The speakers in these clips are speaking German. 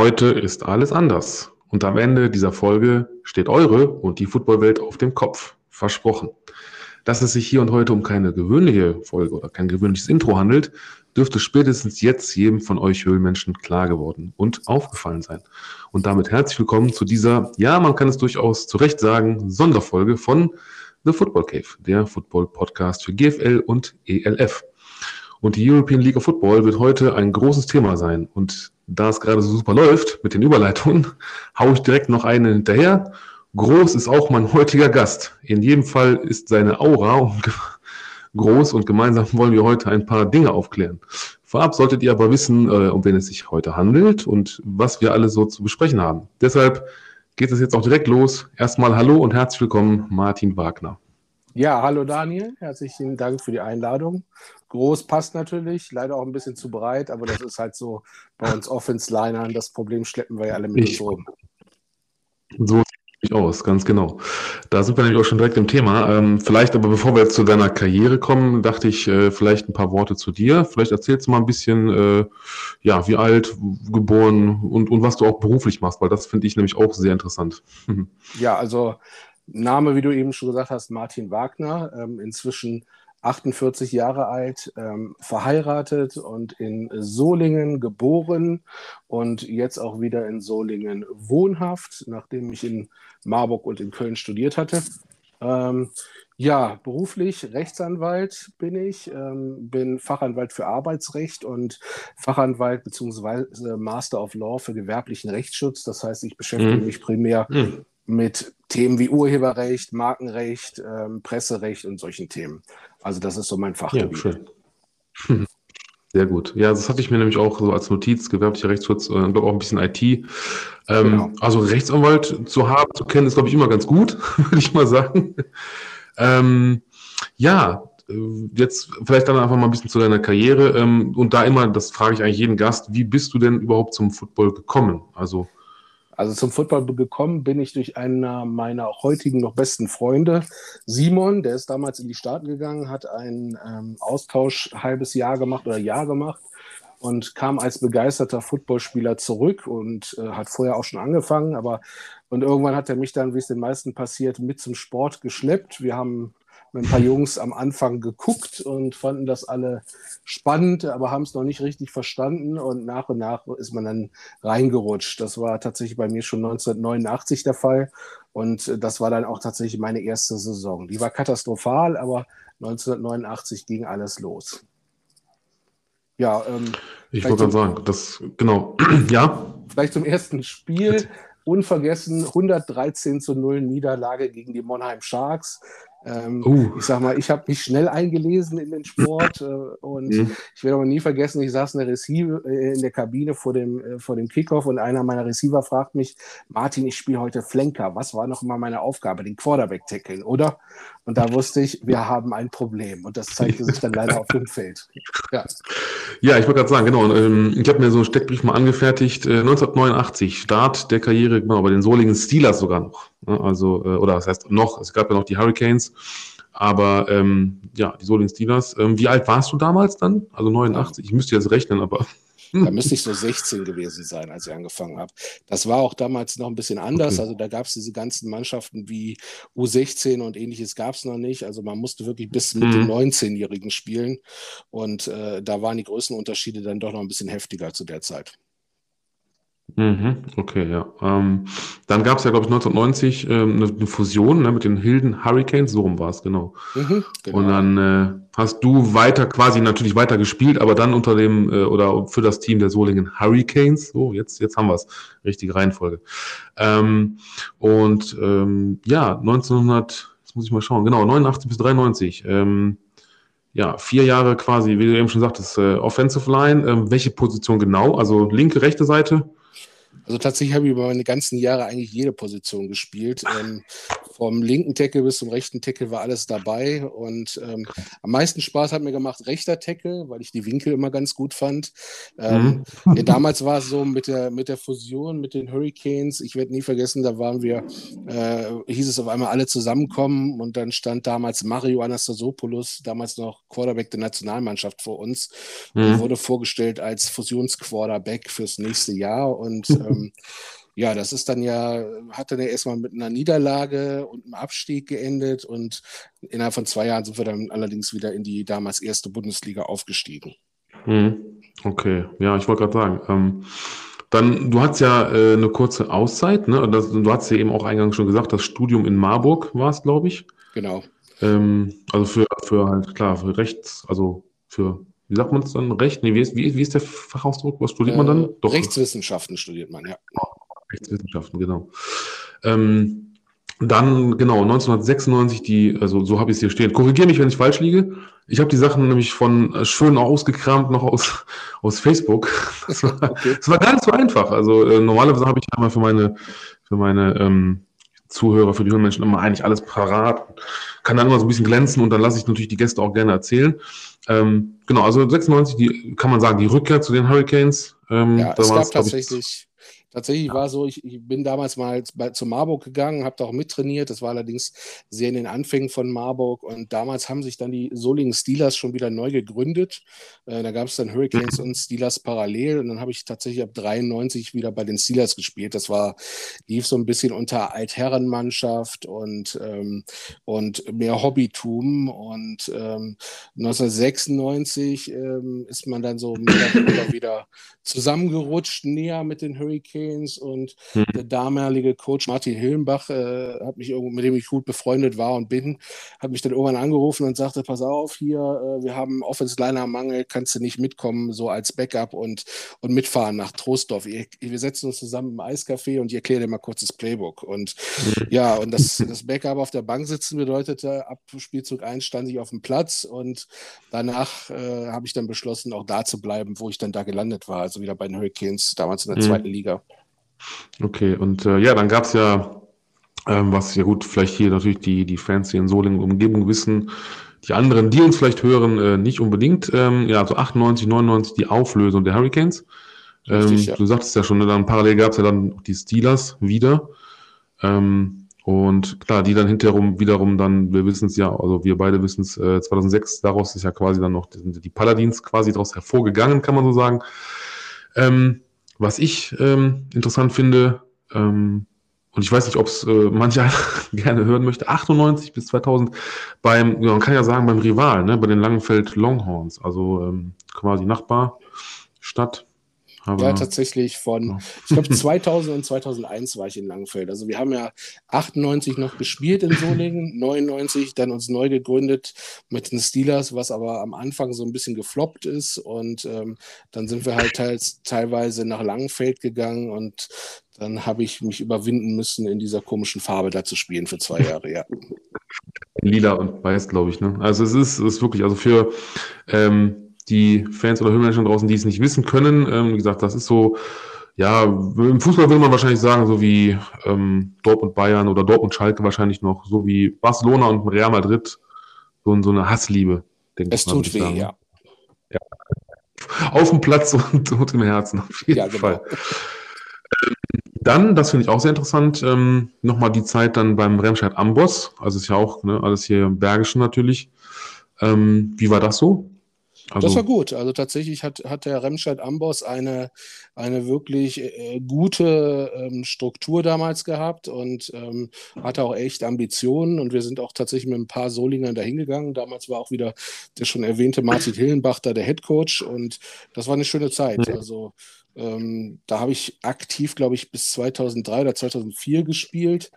Heute ist alles anders. Und am Ende dieser Folge steht eure und die Footballwelt auf dem Kopf. Versprochen. Dass es sich hier und heute um keine gewöhnliche Folge oder kein gewöhnliches Intro handelt, dürfte spätestens jetzt jedem von euch Höhlenmenschen klar geworden und aufgefallen sein. Und damit herzlich willkommen zu dieser, ja, man kann es durchaus zu Recht sagen, Sonderfolge von The Football Cave, der Football-Podcast für GFL und ELF. Und die European League of Football wird heute ein großes Thema sein. Und da es gerade so super läuft mit den Überleitungen, haue ich direkt noch eine hinterher. Groß ist auch mein heutiger Gast. In jedem Fall ist seine Aura groß und gemeinsam wollen wir heute ein paar Dinge aufklären. Vorab solltet ihr aber wissen, äh, um wen es sich heute handelt und was wir alle so zu besprechen haben. Deshalb geht es jetzt auch direkt los. Erstmal hallo und herzlich willkommen, Martin Wagner. Ja, hallo Daniel, herzlichen Dank für die Einladung. Groß passt natürlich, leider auch ein bisschen zu breit, aber das ist halt so bei uns Offense-Linern. Das Problem schleppen wir ja alle mit uns rum. So sieht aus, ganz genau. Da sind wir nämlich auch schon direkt im Thema. Ähm, vielleicht aber bevor wir jetzt zu deiner Karriere kommen, dachte ich äh, vielleicht ein paar Worte zu dir. Vielleicht erzählst du mal ein bisschen, äh, ja, wie alt, geboren und, und was du auch beruflich machst, weil das finde ich nämlich auch sehr interessant. ja, also Name, wie du eben schon gesagt hast, Martin Wagner, ähm, inzwischen 48 Jahre alt, ähm, verheiratet und in Solingen geboren und jetzt auch wieder in Solingen wohnhaft, nachdem ich in Marburg und in Köln studiert hatte. Ähm, ja, beruflich Rechtsanwalt bin ich, ähm, bin Fachanwalt für Arbeitsrecht und Fachanwalt bzw. Master of Law für gewerblichen Rechtsschutz. Das heißt, ich beschäftige mhm. mich primär mhm mit Themen wie Urheberrecht, Markenrecht, ähm, Presserecht und solchen Themen. Also das ist so mein Fachgebiet. Ja, schön. Sehr gut. Ja, das hatte ich mir nämlich auch so als Notiz, gewerblicher Rechtsschutz, äh, glaube auch ein bisschen IT. Ähm, genau. Also Rechtsanwalt zu haben, zu kennen, ist, glaube ich, immer ganz gut, würde ich mal sagen. Ähm, ja, äh, jetzt vielleicht dann einfach mal ein bisschen zu deiner Karriere. Ähm, und da immer, das frage ich eigentlich jeden Gast, wie bist du denn überhaupt zum Football gekommen? Also also zum Football gekommen bin ich durch einen meiner heutigen noch besten Freunde, Simon, der ist damals in die Staaten gegangen, hat einen ähm, Austausch halbes Jahr gemacht oder Jahr gemacht und kam als begeisterter Footballspieler zurück und äh, hat vorher auch schon angefangen, aber und irgendwann hat er mich dann, wie es den meisten passiert, mit zum Sport geschleppt. Wir haben mit ein paar Jungs am Anfang geguckt und fanden das alle spannend, aber haben es noch nicht richtig verstanden und nach und nach ist man dann reingerutscht. Das war tatsächlich bei mir schon 1989 der Fall und das war dann auch tatsächlich meine erste Saison. Die war katastrophal, aber 1989 ging alles los. Ja, ähm, ich wollte gerade sagen, das genau, ja. Vielleicht zum ersten Spiel. Unvergessen 113 zu 0 Niederlage gegen die Monheim Sharks. Ähm, uh. Ich sag mal, ich habe mich schnell eingelesen in den Sport äh, und mhm. ich werde aber nie vergessen, ich saß in der Receiver, äh, in der Kabine vor dem, äh, vor dem Kickoff und einer meiner Receiver fragt mich, Martin, ich spiele heute Flanker. Was war noch mal meine Aufgabe? Den Quarterback tackeln, oder? Und da wusste ich, wir haben ein Problem und das zeigte sich dann leider auf dem Feld. Ja, ja ich wollte gerade sagen, genau. Ähm, ich habe mir so einen Steckbrief mal angefertigt. 1989, äh, Start der Karriere, genau, bei den Solingen Steelers sogar noch. Ne? Also, äh, oder das heißt noch, es gab ja noch die Hurricanes, aber ähm, ja, die Solingen Steelers. Ähm, wie alt warst du damals dann? Also 89, ich müsste jetzt rechnen, aber. Da müsste ich so 16 gewesen sein, als ich angefangen habe. Das war auch damals noch ein bisschen anders. Okay. Also da gab es diese ganzen Mannschaften wie U16 und ähnliches gab es noch nicht. Also man musste wirklich bis mit mhm. den 19-Jährigen spielen. Und äh, da waren die Größenunterschiede dann doch noch ein bisschen heftiger zu der Zeit. Mhm, okay, ja. Ähm, dann gab es ja, glaube ich, 1990 ähm, eine, eine Fusion ne, mit den Hilden Hurricanes, so rum war es, genau. Mhm, genau. Und dann äh, hast du weiter, quasi natürlich weiter gespielt, aber dann unter dem äh, oder für das Team der Solingen Hurricanes. So, jetzt, jetzt haben wir es. Richtige Reihenfolge. Ähm, und ähm, ja, 1900, jetzt muss ich mal schauen, genau, 89 bis 93. Ähm, ja, vier Jahre quasi, wie du eben schon sagtest, äh, Offensive Line. Ähm, welche Position genau? Also linke, rechte Seite? Also tatsächlich habe ich über meine ganzen Jahre eigentlich jede Position gespielt. Ähm, vom linken Tackle bis zum rechten Tackle war alles dabei. Und ähm, am meisten Spaß hat mir gemacht rechter Tackle, weil ich die Winkel immer ganz gut fand. Ähm, mhm. ja, damals war es so mit der, mit der Fusion mit den Hurricanes. Ich werde nie vergessen, da waren wir, äh, hieß es auf einmal alle zusammenkommen und dann stand damals Mario Anastasopoulos, damals noch Quarterback der Nationalmannschaft vor uns. Mhm. wurde vorgestellt als Fusionsquarterback fürs nächste Jahr und ähm, ja, das ist dann ja, hat dann ja erstmal mit einer Niederlage und einem Abstieg geendet und innerhalb von zwei Jahren sind wir dann allerdings wieder in die damals erste Bundesliga aufgestiegen. Hm, okay, ja, ich wollte gerade sagen, ähm, dann, du hast ja äh, eine kurze Auszeit, ne? Das, du hast ja eben auch eingangs schon gesagt, das Studium in Marburg war es, glaube ich. Genau. Ähm, also für, für halt, klar, für Rechts, also für wie sagt man es dann? Recht? Nee, wie ist, wie, wie ist der Fachausdruck? Was studiert äh, man dann? Doch. Rechtswissenschaften studiert man, ja. Rechtswissenschaften, genau. Ähm, dann, genau, 1996, die, also so habe ich es hier stehen. Korrigiere mich, wenn ich falsch liege. Ich habe die Sachen nämlich von äh, schön ausgekramt noch aus, aus Facebook. Das war, okay. das war gar nicht so einfach. Also äh, normalerweise habe ich einmal für meine, für meine ähm, Zuhörer, für die Höhenmenschen immer eigentlich alles parat. Kann dann immer so ein bisschen glänzen und dann lasse ich natürlich die Gäste auch gerne erzählen. Ähm, genau, also 96, die kann man sagen, die Rückkehr zu den Hurricanes. Ähm, ja, es gab tatsächlich Tatsächlich ja. war so, ich, ich, bin damals mal bei, zu Marburg gegangen, habe da auch mittrainiert. Das war allerdings sehr in den Anfängen von Marburg. Und damals haben sich dann die Solingen Steelers schon wieder neu gegründet. Äh, da gab es dann Hurricanes mhm. und Steelers parallel. Und dann habe ich tatsächlich ab 93 wieder bei den Steelers gespielt. Das war, lief so ein bisschen unter Altherrenmannschaft und, ähm, und mehr Hobbytum. Und ähm, 1996 ähm, ist man dann so wieder zusammengerutscht, näher mit den Hurricanes. Hurricanes und hm. der damalige Coach Martin Hillenbach, äh, hat mich mit dem ich gut befreundet war und bin, hat mich dann irgendwann angerufen und sagte, pass auf, hier, äh, wir haben Offense-Liner-Mangel, kannst du nicht mitkommen, so als Backup und, und mitfahren nach Trostdorf. Ihr, wir setzen uns zusammen im Eiscafé und ich erkläre dir mal kurz das Playbook. Und hm. ja, und das, das Backup auf der Bank sitzen bedeutete, ab Spielzug 1 stand ich auf dem Platz und danach äh, habe ich dann beschlossen, auch da zu bleiben, wo ich dann da gelandet war, also wieder bei den Hurricanes, damals in der mhm. zweiten Liga. Okay, und äh, ja, dann gab es ja, ähm, was ja gut, vielleicht hier natürlich die, die Fans hier in Solingen Umgebung wissen, die anderen, die uns vielleicht hören, äh, nicht unbedingt. Ähm, ja, so 98, 99 die Auflösung der Hurricanes. Ähm, Richtig, ja. Du sagtest ja schon, ne, dann parallel gab es ja dann die Steelers wieder. Ähm, und klar, die dann hinterherum wiederum dann, wir wissen es ja, also wir beide wissen es, äh, 2006, daraus ist ja quasi dann noch die, die Paladins quasi daraus hervorgegangen, kann man so sagen. Ähm, was ich ähm, interessant finde, ähm, und ich weiß nicht, ob es äh, mancher gerne hören möchte, 98 bis 2000 beim, ja, man kann ja sagen, beim Rival, ne, bei den Langenfeld Longhorns, also ähm, quasi Nachbarstadt. Aber, ja, tatsächlich von, ich glaube 2000 und 2001 war ich in Langfeld. Also wir haben ja 98 noch gespielt in Solingen, 99 dann uns neu gegründet mit den Steelers, was aber am Anfang so ein bisschen gefloppt ist und ähm, dann sind wir halt teils, teilweise nach Langfeld gegangen und dann habe ich mich überwinden müssen, in dieser komischen Farbe da zu spielen für zwei Jahre, ja. Lila und weiß, glaube ich. Ne? Also es ist, es ist wirklich, also für ähm, die Fans oder Höhenmenschen draußen, die es nicht wissen können. Ähm, wie gesagt, das ist so, ja, im Fußball würde man wahrscheinlich sagen, so wie ähm, Dortmund Bayern oder Dortmund Schalke wahrscheinlich noch, so wie Barcelona und Real Madrid, so, so eine Hassliebe, denke ich. Es tut weh, ja. ja. Auf dem Platz und, und im Herzen, auf jeden ja, genau. Fall. Ähm, dann, das finde ich auch sehr interessant, ähm, nochmal die Zeit dann beim Remscheid Amboss, also ist ja auch ne, alles hier im Bergischen natürlich. Ähm, wie war das so? Also, das war gut. Also tatsächlich hat, hat der Remscheid Amboss eine, eine wirklich äh, gute ähm, Struktur damals gehabt und ähm, hatte auch echt Ambitionen. Und wir sind auch tatsächlich mit ein paar Solingern dahingegangen. Damals war auch wieder der schon erwähnte Martin Hillenbach da der Head Coach. Und das war eine schöne Zeit. Also ähm, da habe ich aktiv, glaube ich, bis 2003 oder 2004 gespielt.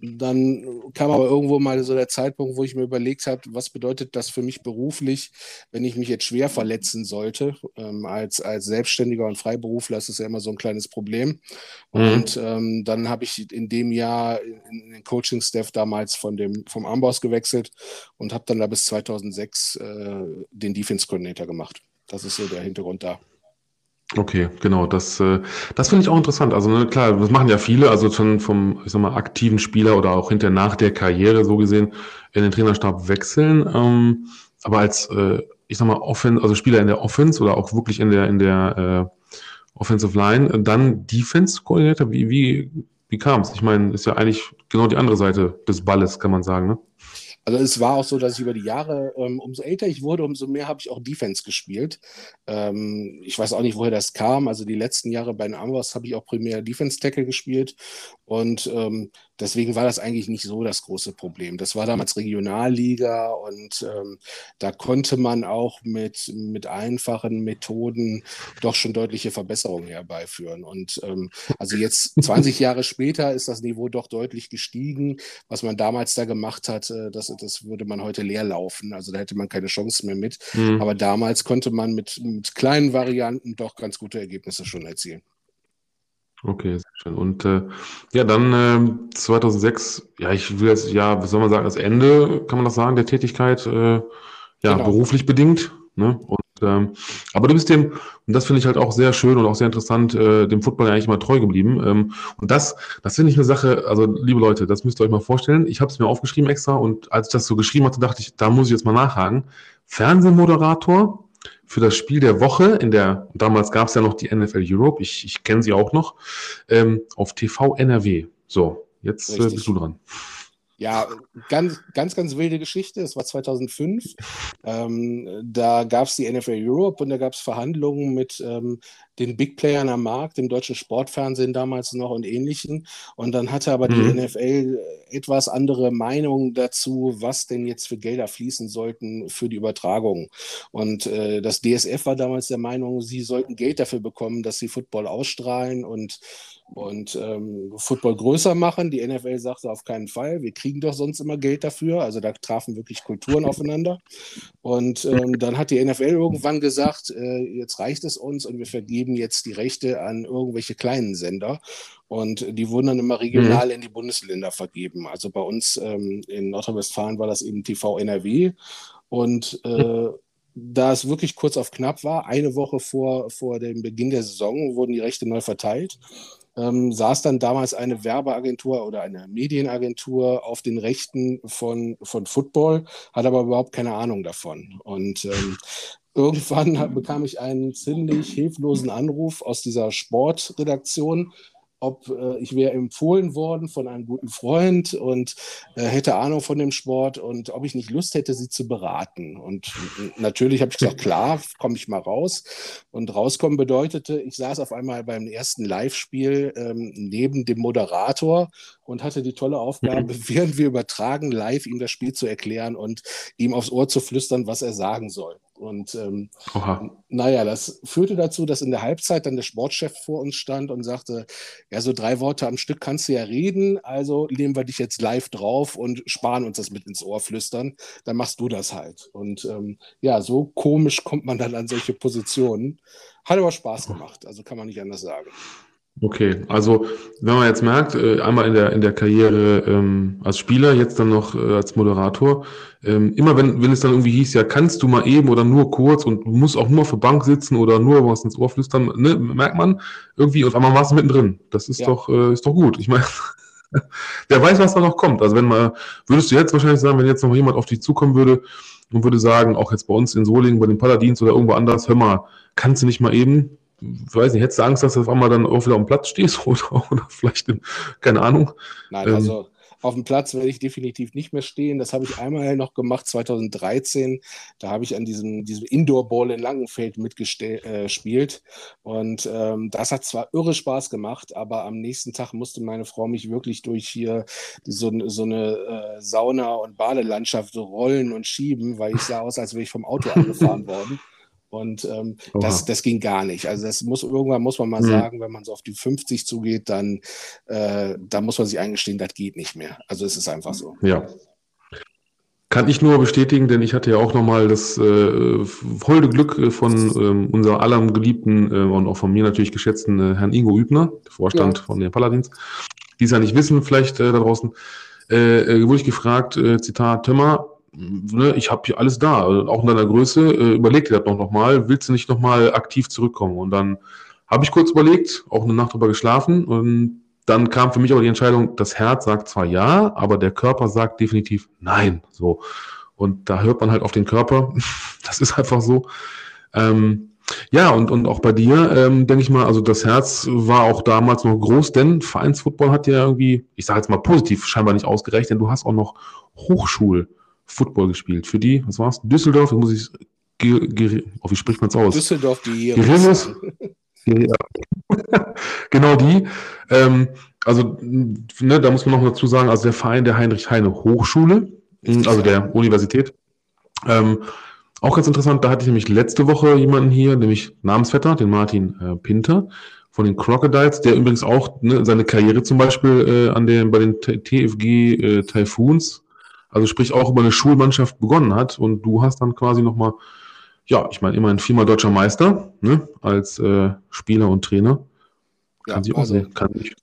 Dann kam aber irgendwo mal so der Zeitpunkt, wo ich mir überlegt habe, was bedeutet das für mich beruflich, wenn ich mich jetzt schwer verletzen sollte. Ähm, als, als Selbstständiger und Freiberufler ist das ja immer so ein kleines Problem. Mhm. Und ähm, dann habe ich in dem Jahr in den Coaching-Staff damals von dem, vom Amboss gewechselt und habe dann da bis 2006 äh, den Defense Coordinator gemacht. Das ist so der Hintergrund da. Okay, genau. Das, äh, das finde ich auch interessant. Also ne, klar, das machen ja viele, also schon vom, ich sag mal, aktiven Spieler oder auch hinter nach der Karriere so gesehen in den Trainerstab wechseln. Ähm, aber als, äh, ich sag mal, Offen, also Spieler in der Offense oder auch wirklich in der in der äh, Offensive Line, dann Defense-Koordinator, wie wie wie kam es? Ich meine, ist ja eigentlich genau die andere Seite des Balles, kann man sagen, ne? Also es war auch so, dass ich über die Jahre, ähm, umso älter ich wurde, umso mehr habe ich auch Defense gespielt. Ähm, ich weiß auch nicht, woher das kam. Also die letzten Jahre bei den Amboss habe ich auch primär Defense Tackle gespielt. Und ähm, deswegen war das eigentlich nicht so das große Problem. Das war damals Regionalliga und ähm, da konnte man auch mit, mit einfachen Methoden doch schon deutliche Verbesserungen herbeiführen. Und ähm, also jetzt 20 Jahre später ist das Niveau doch deutlich gestiegen. Was man damals da gemacht hat, äh, das, das würde man heute leer laufen. Also da hätte man keine Chance mehr mit. Mhm. Aber damals konnte man mit, mit kleinen Varianten doch ganz gute Ergebnisse schon erzielen. Okay, sehr schön. Und äh, ja, dann äh, 2006, ja, ich will jetzt, ja, was soll man sagen, das Ende, kann man das sagen, der Tätigkeit, äh, ja, genau. beruflich bedingt. Ne? Und, ähm, aber du bist dem, und das finde ich halt auch sehr schön und auch sehr interessant, äh, dem Football ja eigentlich mal treu geblieben. Ähm, und das, das finde ich eine Sache, also liebe Leute, das müsst ihr euch mal vorstellen. Ich habe es mir aufgeschrieben extra und als ich das so geschrieben hatte, dachte ich, da muss ich jetzt mal nachhaken. Fernsehmoderator für das Spiel der Woche in der, damals gab es ja noch die NFL Europe, ich, ich kenne sie auch noch, ähm, auf TV NRW. So, jetzt äh, bist du dran. Ja, ganz, ganz, ganz wilde Geschichte. Es war 2005. Ähm, da gab es die NFL Europe und da gab es Verhandlungen mit ähm, den Big Playern am Markt, dem deutschen Sportfernsehen damals noch und ähnlichen. Und dann hatte aber mhm. die NFL etwas andere Meinungen dazu, was denn jetzt für Gelder fließen sollten für die Übertragung. Und äh, das DSF war damals der Meinung, sie sollten Geld dafür bekommen, dass sie Football ausstrahlen und und ähm, Football größer machen. Die NFL sagte auf keinen Fall, wir kriegen doch sonst immer Geld dafür. Also da trafen wirklich Kulturen aufeinander. Und ähm, dann hat die NFL irgendwann gesagt, äh, jetzt reicht es uns und wir vergeben jetzt die Rechte an irgendwelche kleinen Sender. Und die wurden dann immer regional mhm. in die Bundesländer vergeben. Also bei uns ähm, in Nordrhein-Westfalen war das eben TV NRW. Und äh, da es wirklich kurz auf knapp war, eine Woche vor, vor dem Beginn der Saison wurden die Rechte neu verteilt ähm, saß dann damals eine Werbeagentur oder eine Medienagentur auf den Rechten von, von Football, hat aber überhaupt keine Ahnung davon. Und ähm, irgendwann bekam ich einen ziemlich hilflosen Anruf aus dieser Sportredaktion ob äh, ich wäre empfohlen worden von einem guten Freund und äh, hätte Ahnung von dem Sport und ob ich nicht Lust hätte, sie zu beraten. Und natürlich habe ich gesagt, klar, komme ich mal raus. Und rauskommen bedeutete, ich saß auf einmal beim ersten Live-Spiel ähm, neben dem Moderator und hatte die tolle Aufgabe, während wir übertragen, live ihm das Spiel zu erklären und ihm aufs Ohr zu flüstern, was er sagen soll. Und ähm, naja, das führte dazu, dass in der Halbzeit dann der Sportchef vor uns stand und sagte, ja, so drei Worte am Stück kannst du ja reden, also nehmen wir dich jetzt live drauf und sparen uns das mit ins Ohr flüstern, dann machst du das halt. Und ähm, ja, so komisch kommt man dann an solche Positionen. Hat aber Spaß gemacht, also kann man nicht anders sagen. Okay, also wenn man jetzt merkt, äh, einmal in der, in der Karriere ähm, als Spieler, jetzt dann noch äh, als Moderator, ähm, immer wenn, wenn es dann irgendwie hieß, ja, kannst du mal eben oder nur kurz und du musst auch nur auf der Bank sitzen oder nur was ins Ohr flüstern, ne, merkt man irgendwie, und einmal warst du mittendrin. Das ist ja. doch, äh, ist doch gut. Ich meine, wer weiß, was da noch kommt. Also wenn mal, würdest du jetzt wahrscheinlich sagen, wenn jetzt noch jemand auf dich zukommen würde und würde sagen, auch jetzt bei uns in Solingen, bei den Paladins oder irgendwo anders, hör mal, kannst du nicht mal eben, weiß nicht, hättest du Angst, dass du auf einmal dann auch wieder am Platz stehst oder, oder vielleicht, in, keine Ahnung. Nein, ähm, also auf dem Platz werde ich definitiv nicht mehr stehen. Das habe ich einmal noch gemacht, 2013. Da habe ich an diesem, diesem Indoor-Ball in Langenfeld mitgespielt. Äh, Und ähm, das hat zwar irre Spaß gemacht, aber am nächsten Tag musste meine Frau mich wirklich durch hier so, so eine äh, Sauna- und Badelandschaft rollen und schieben, weil ich sah aus, als wäre ich vom Auto angefahren worden. Und ähm, das, das ging gar nicht. Also das muss irgendwann muss man mal mhm. sagen, wenn man so auf die 50 zugeht, dann, äh, dann muss man sich eingestehen, das geht nicht mehr. Also es ist einfach so. Ja. Kann ich nur bestätigen, denn ich hatte ja auch nochmal das äh, holde Glück äh, von ähm, unser allerem geliebten äh, und auch von mir natürlich geschätzten äh, Herrn Ingo Übner, der Vorstand ja. von den Paladins, die es ja nicht wissen, vielleicht äh, da draußen, äh, äh, wurde ich gefragt, äh, Zitat, Tömmer, ne, ich habe hier alles da, auch in deiner Größe, äh, überleg dir das doch nochmal, willst du nicht nochmal aktiv zurückkommen? Und dann habe ich kurz überlegt, auch eine Nacht drüber geschlafen und dann kam für mich aber die Entscheidung, das Herz sagt zwar ja, aber der Körper sagt definitiv nein. So. Und da hört man halt auf den Körper. Das ist einfach so. Ähm, ja, und, und auch bei dir, ähm, denke ich mal, also das Herz war auch damals noch groß, denn Vereinsfootball hat ja irgendwie, ich sage jetzt mal positiv, scheinbar nicht ausgereicht, denn du hast auch noch Hochschul-Football gespielt. Für die, was war's? Düsseldorf, muss ich, oh, wie spricht man es aus? Düsseldorf, die Geremus. genau die. Ähm, also, ne, da muss man noch dazu sagen, also der Verein der Heinrich-Heine Hochschule, also der Universität. Ähm, auch ganz interessant, da hatte ich nämlich letzte Woche jemanden hier, nämlich Namensvetter, den Martin äh, Pinter von den Crocodiles, der übrigens auch ne, seine Karriere zum Beispiel äh, an den, bei den TFG äh, Typhoons, also sprich auch über eine Schulmannschaft begonnen hat und du hast dann quasi nochmal, ja, ich meine immerhin viermal deutscher Meister ne, als äh, Spieler und Trainer. Kann ja, sich auch also, sehen, kann ich.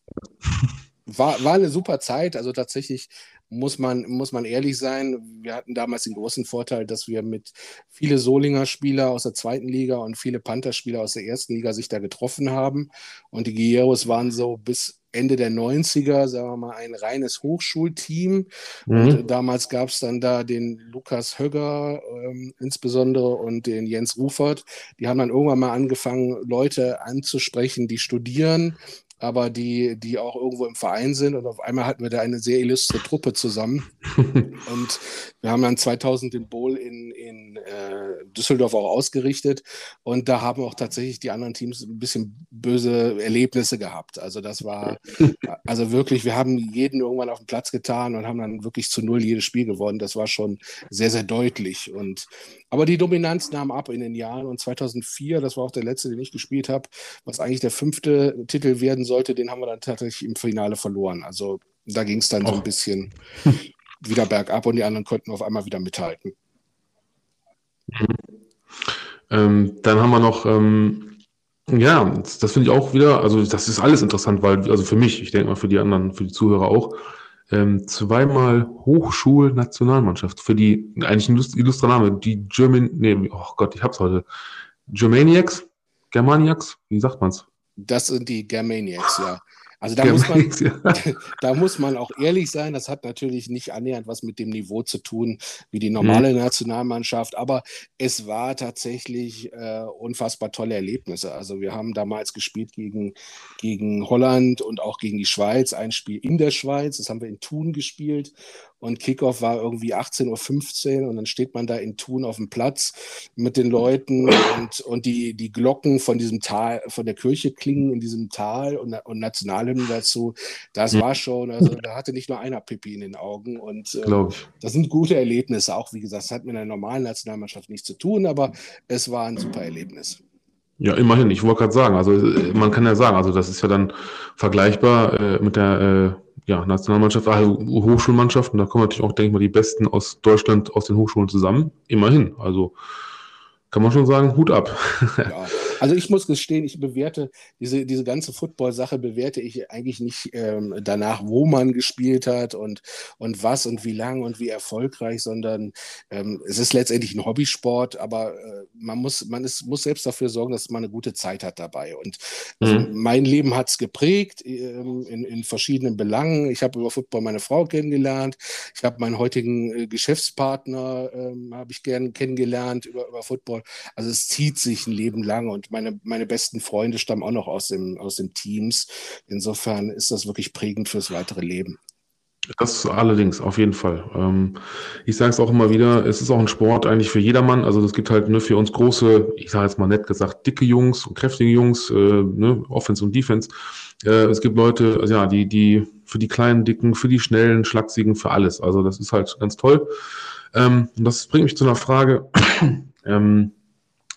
War, war eine super Zeit, also tatsächlich muss man, muss man ehrlich sein, wir hatten damals den großen Vorteil, dass wir mit viele Solinger Spieler aus der zweiten Liga und viele Panther-Spieler aus der ersten Liga sich da getroffen haben. Und die Guerreros waren so bis Ende der 90er, sagen wir mal, ein reines Hochschulteam. Mhm. Und damals gab es dann da den Lukas Högger ähm, insbesondere und den Jens Rufert. Die haben dann irgendwann mal angefangen, Leute anzusprechen, die studieren aber die, die auch irgendwo im Verein sind. Und auf einmal hatten wir da eine sehr illustre Truppe zusammen. und wir haben dann 2000 den Bowl in, in äh, Düsseldorf auch ausgerichtet. Und da haben auch tatsächlich die anderen Teams ein bisschen böse Erlebnisse gehabt. Also das war, also wirklich, wir haben jeden irgendwann auf den Platz getan und haben dann wirklich zu null jedes Spiel gewonnen. Das war schon sehr, sehr deutlich. Und, aber die Dominanz nahm ab in den Jahren. Und 2004, das war auch der letzte, den ich gespielt habe, was eigentlich der fünfte Titel werden sollte, den haben wir dann tatsächlich im Finale verloren. Also da ging es dann oh. so ein bisschen wieder bergab und die anderen konnten auf einmal wieder mithalten. Mhm. Ähm, dann haben wir noch, ähm, ja, das, das finde ich auch wieder, also das ist alles interessant, weil, also für mich, ich denke mal für die anderen, für die Zuhörer auch, ähm, zweimal Hochschulnationalmannschaft für die, eigentlich ein illustrer Name, die German, nee, oh Gott, ich hab's heute, Germaniacs, Germaniacs, wie sagt man's? Das sind die Germaniacs, ja. Also da muss, man, da muss man auch ehrlich sein, das hat natürlich nicht annähernd was mit dem Niveau zu tun wie die normale mhm. Nationalmannschaft, aber es war tatsächlich äh, unfassbar tolle Erlebnisse. Also wir haben damals gespielt gegen, gegen Holland und auch gegen die Schweiz, ein Spiel in der Schweiz, das haben wir in Thun gespielt und Kickoff war irgendwie 18.15 Uhr und dann steht man da in Thun auf dem Platz mit den Leuten und, und die, die Glocken von diesem Tal, von der Kirche klingen in diesem Tal und, und Nationalhymnen dazu. Das war schon, also da hatte nicht nur einer Pipi in den Augen und äh, das sind gute Erlebnisse. Auch wie gesagt, das hat mit einer normalen Nationalmannschaft nichts zu tun, aber es war ein super Erlebnis. Ja, immerhin. Ich wollte gerade sagen, also äh, man kann ja sagen, also das ist ja dann vergleichbar äh, mit der äh, ja, Nationalmannschaft, also Hochschulmannschaften, da kommen natürlich auch, denke ich mal, die Besten aus Deutschland, aus den Hochschulen zusammen. Immerhin. Also kann man schon sagen, Hut ab. Ja, also ich muss gestehen, ich bewerte diese, diese ganze Football-Sache bewerte ich eigentlich nicht ähm, danach, wo man gespielt hat und, und was und wie lang und wie erfolgreich, sondern ähm, es ist letztendlich ein Hobbysport, aber äh, man, muss, man ist, muss selbst dafür sorgen, dass man eine gute Zeit hat dabei. Und also mhm. mein Leben hat es geprägt ähm, in, in verschiedenen Belangen. Ich habe über Football meine Frau kennengelernt. Ich habe meinen heutigen äh, Geschäftspartner ähm, habe ich gern kennengelernt über, über Football. Also es zieht sich ein Leben lang und meine, meine besten Freunde stammen auch noch aus dem, aus dem Teams. Insofern ist das wirklich prägend fürs weitere Leben. Das allerdings, auf jeden Fall. Ähm, ich sage es auch immer wieder, es ist auch ein Sport eigentlich für jedermann. Also es gibt halt nur für uns große, ich sage jetzt mal nett gesagt, dicke Jungs und kräftige Jungs, äh, ne, Offense und Defense. Äh, es gibt Leute, also ja, die, die für die kleinen, dicken, für die schnellen, schlachsigen, für alles. Also das ist halt ganz toll. Ähm, und das bringt mich zu einer Frage. Ähm,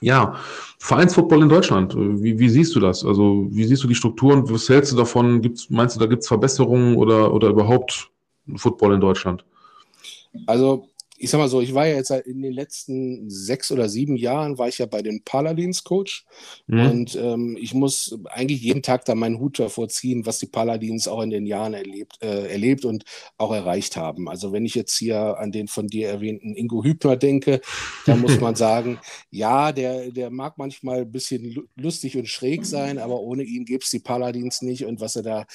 ja, Vereinsfootball in Deutschland, wie, wie siehst du das? Also wie siehst du die Strukturen? Was hältst du davon? Gibt's, meinst du, da gibt es Verbesserungen oder, oder überhaupt Football in Deutschland? Also ich sag mal so, ich war ja jetzt in den letzten sechs oder sieben Jahren, war ich ja bei den Paladins Coach. Mhm. Und ähm, ich muss eigentlich jeden Tag da meinen Hut davor ziehen, was die Paladins auch in den Jahren erlebt, äh, erlebt und auch erreicht haben. Also wenn ich jetzt hier an den von dir erwähnten Ingo Hübner denke, dann muss man sagen, ja, der, der mag manchmal ein bisschen lustig und schräg sein, aber ohne ihn gäbe es die Paladins nicht und was er da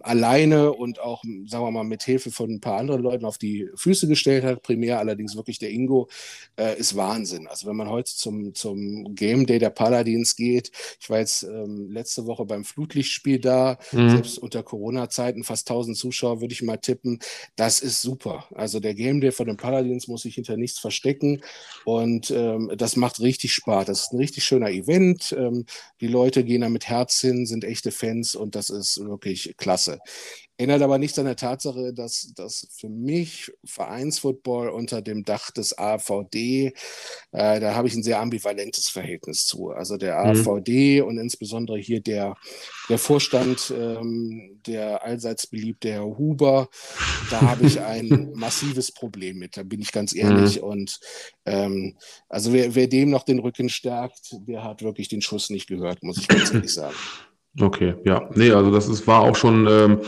alleine und auch, sagen wir mal, mit Hilfe von ein paar anderen Leuten auf die Füße gestellt hat, primär allerdings wirklich der Ingo, äh, ist Wahnsinn. Also wenn man heute zum, zum Game Day der Paladins geht, ich war jetzt ähm, letzte Woche beim Flutlichtspiel da, mhm. selbst unter Corona-Zeiten fast 1000 Zuschauer, würde ich mal tippen, das ist super. Also der Game Day von den Paladins muss sich hinter nichts verstecken und ähm, das macht richtig Spaß. Das ist ein richtig schöner Event. Ähm, die Leute gehen da mit Herz hin, sind echte Fans und das ist wirklich klasse klasse. Ändert aber nichts an der Tatsache, dass das für mich Vereinsfootball unter dem Dach des AVD, äh, da habe ich ein sehr ambivalentes Verhältnis zu. Also der mhm. AVD und insbesondere hier der, der Vorstand, ähm, der allseits beliebte Herr Huber, da habe ich ein massives Problem mit, da bin ich ganz ehrlich. Mhm. Und ähm, also wer, wer dem noch den Rücken stärkt, der hat wirklich den Schuss nicht gehört, muss ich ganz ehrlich sagen. Okay, ja. Nee, also das ist, war auch schon ähm,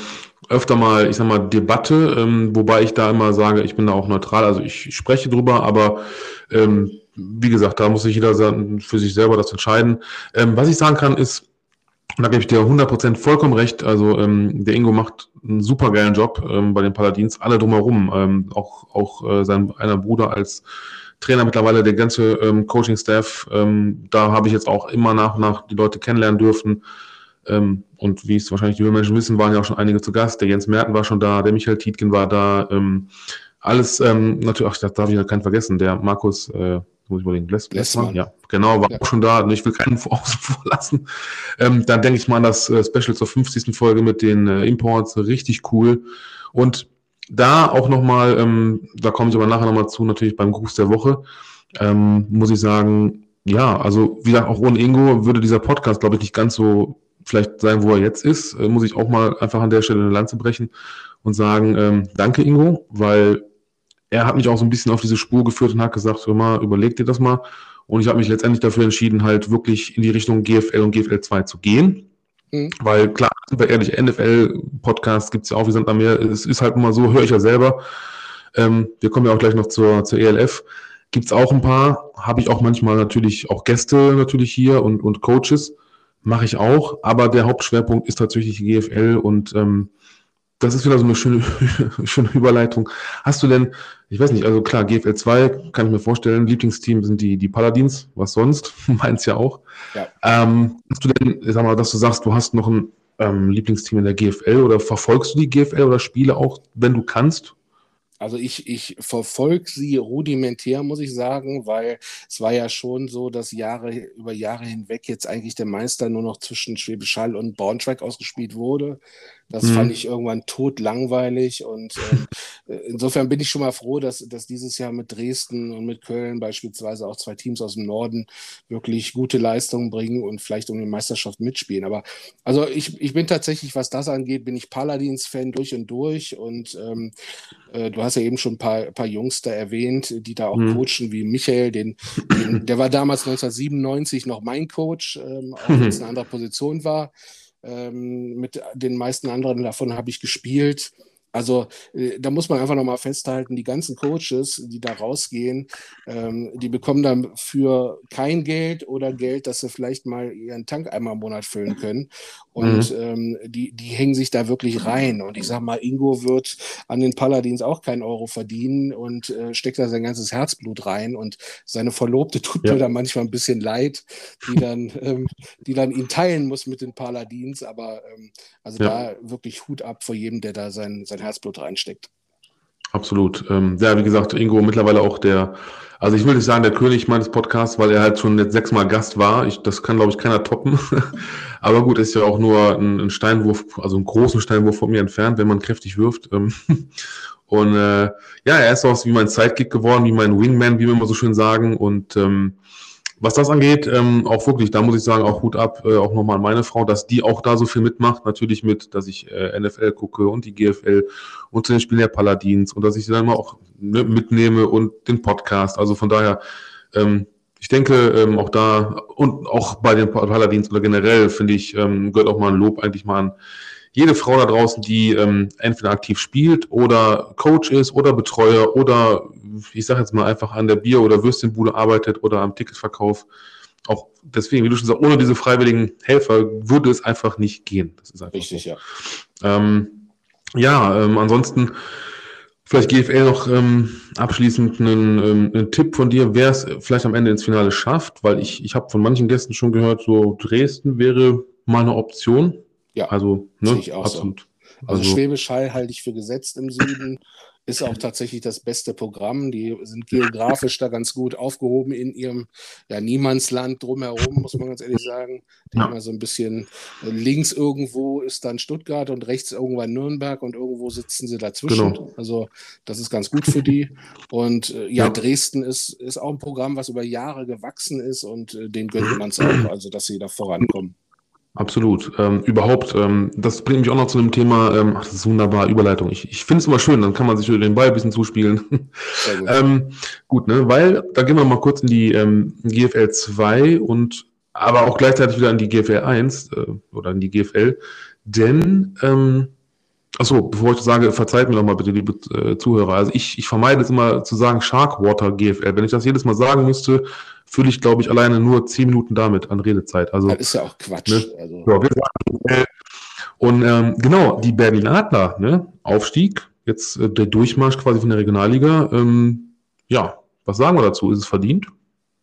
öfter mal, ich sag mal, Debatte, ähm, wobei ich da immer sage, ich bin da auch neutral, also ich spreche drüber, aber ähm, wie gesagt, da muss sich jeder für sich selber das entscheiden. Ähm, was ich sagen kann, ist, und da gebe ich dir 100% vollkommen recht, also ähm, der Ingo macht einen super geilen Job ähm, bei den Paladins, alle drumherum, ähm, auch, auch äh, sein einer Bruder als Trainer mittlerweile, der ganze ähm, Coaching-Staff, ähm, da habe ich jetzt auch immer nach und nach die Leute kennenlernen dürfen. Ähm, und wie es wahrscheinlich die Menschen wissen, waren ja auch schon einige zu Gast. Der Jens Merten war schon da, der Michael Tietgen war da. Ähm, alles, ähm, natürlich, ach, das darf ich ja keinen vergessen. Der Markus, äh, muss ich mal den Lessmann, ja, genau, war ja. auch schon da. Und ich will keinen außen vor lassen. Ähm, dann denke ich mal an das äh, Special zur 50. Folge mit den äh, Imports. Richtig cool. Und da auch nochmal, ähm, da komme ich aber nachher nochmal zu, natürlich beim Gruß der Woche, ähm, muss ich sagen, ja, also wie gesagt, auch ohne Ingo würde dieser Podcast, glaube ich, nicht ganz so vielleicht sein, wo er jetzt ist, äh, muss ich auch mal einfach an der Stelle eine Lanze brechen und sagen, ähm, danke Ingo, weil er hat mich auch so ein bisschen auf diese Spur geführt und hat gesagt, hör mal, überleg dir das mal. Und ich habe mich letztendlich dafür entschieden, halt wirklich in die Richtung GFL und GFL 2 zu gehen. Mhm. Weil klar, sind wir ehrlich, NFL-Podcast gibt es ja auch, wie sind am Meer. Es ist halt immer so, höre ich ja selber. Ähm, wir kommen ja auch gleich noch zur, zur ELF. Gibt es auch ein paar, habe ich auch manchmal natürlich auch Gäste natürlich hier und, und Coaches. Mache ich auch, aber der Hauptschwerpunkt ist tatsächlich die GFL und ähm, das ist wieder so eine schöne, schöne Überleitung. Hast du denn, ich weiß nicht, also klar, GFL 2 kann ich mir vorstellen, Lieblingsteam sind die, die Paladins, was sonst? Meins ja auch. Ja. Ähm, hast du denn, sag mal, dass du sagst, du hast noch ein ähm, Lieblingsteam in der GFL oder verfolgst du die GFL oder Spiele auch, wenn du kannst? Also ich, ich verfolge sie rudimentär, muss ich sagen, weil es war ja schon so, dass Jahre über Jahre hinweg jetzt eigentlich der Meister nur noch zwischen Schwäbisch Hall und Braunschweig ausgespielt wurde. Das mhm. fand ich irgendwann totlangweilig und ähm, äh, insofern bin ich schon mal froh, dass, dass dieses Jahr mit Dresden und mit Köln beispielsweise auch zwei Teams aus dem Norden wirklich gute Leistungen bringen und vielleicht um die Meisterschaft mitspielen. Aber also ich, ich bin tatsächlich, was das angeht, bin ich Paladins-Fan durch und durch und ähm, äh, du hast ja eben schon ein paar, paar Jungs da erwähnt, die da auch mhm. coachen, wie Michael, den, den, der war damals 1997 noch mein Coach, ähm, auch wenn es eine andere Position war. Ähm, mit den meisten anderen davon habe ich gespielt. Also äh, da muss man einfach nochmal festhalten, die ganzen Coaches, die da rausgehen, ähm, die bekommen dann für kein Geld oder Geld, dass sie vielleicht mal ihren Tank einmal im Monat füllen können. Und mhm. ähm, die, die hängen sich da wirklich rein. Und ich sag mal, Ingo wird an den Paladins auch keinen Euro verdienen und äh, steckt da sein ganzes Herzblut rein. Und seine Verlobte tut ja. mir da manchmal ein bisschen leid, die dann, ähm, die dann ihn teilen muss mit den Paladins. Aber ähm, also ja. da wirklich Hut ab vor jedem, der da sein, sein Herzblut reinsteckt. Absolut. Ähm, ja, wie gesagt, Ingo mittlerweile auch der, also ich will nicht sagen der König meines Podcasts, weil er halt schon jetzt sechsmal Gast war. Ich, das kann, glaube ich, keiner toppen. Aber gut, ist ja auch nur ein, ein, Steinwurf, also einen großen Steinwurf von mir entfernt, wenn man kräftig wirft. Ähm, und äh, ja, er ist auch wie mein Sidekick geworden, wie mein Wingman, wie wir immer so schön sagen. Und ähm, was das angeht, ähm, auch wirklich, da muss ich sagen, auch Hut ab, äh, auch nochmal an meine Frau, dass die auch da so viel mitmacht. Natürlich mit, dass ich äh, NFL gucke und die GFL und zu den Spielen der Paladins und dass ich sie dann mal auch ne, mitnehme und den Podcast. Also von daher, ähm, ich denke, ähm, auch da und auch bei den Paladins oder generell, finde ich, ähm, gehört auch mal ein Lob eigentlich mal an jede Frau da draußen, die ähm, entweder aktiv spielt oder Coach ist oder Betreuer oder ich sage jetzt mal einfach an der Bier- oder Würstchenbude arbeitet oder am Ticketverkauf. Auch deswegen, wie du schon sagst, ohne diese freiwilligen Helfer würde es einfach nicht gehen. Das ist einfach Richtig, so. ja. Ähm, ja, ähm, ansonsten vielleicht GFL noch ähm, abschließend einen, ähm, einen Tipp von dir, wer es vielleicht am Ende ins Finale schafft, weil ich, ich habe von manchen Gästen schon gehört, so Dresden wäre mal eine Option. Ja, Also, ne, ich auch so. absolut. Also, Also, Schwäbisch Hall halte ich für gesetzt im Süden. Ist auch tatsächlich das beste Programm. Die sind geografisch da ganz gut aufgehoben in ihrem ja, Niemandsland drumherum, muss man ganz ehrlich sagen. Die Ja. haben ja so ein bisschen äh, links irgendwo ist dann Stuttgart und rechts irgendwann Nürnberg und irgendwo sitzen sie dazwischen. Genau. Also das ist ganz gut für die. Und äh, ja, Ja. Dresden ist, ist auch ein Programm, was über Jahre gewachsen ist und äh, denen gönnt man es auch, also dass sie da vorankommen. Absolut. Ähm, überhaupt, ähm, das bringt mich auch noch zu einem Thema, ähm, ach, das ist wunderbar, Überleitung. Ich, ich finde es immer schön, dann kann man sich über den Ball ein bisschen zuspielen. Gut. ähm, gut, ne, weil, da gehen wir mal kurz in die ähm, GFL 2 und aber auch gleichzeitig wieder in die GFL 1 äh, oder in die GFL, denn, ähm, achso, bevor ich sage, verzeiht mir noch mal bitte, liebe äh, Zuhörer, also ich, ich vermeide es immer zu sagen Sharkwater GFL. Wenn ich das jedes Mal sagen müsste, fülle ich, glaube ich, alleine nur 10 Minuten damit an Redezeit. Also, das ist ja auch Quatsch. Ne? Also, ja, wir sagen, äh, und ähm, genau, die Berlin Adler, ne? Aufstieg, jetzt äh, der Durchmarsch quasi von der Regionalliga. Ähm, ja, was sagen wir dazu? Ist es verdient?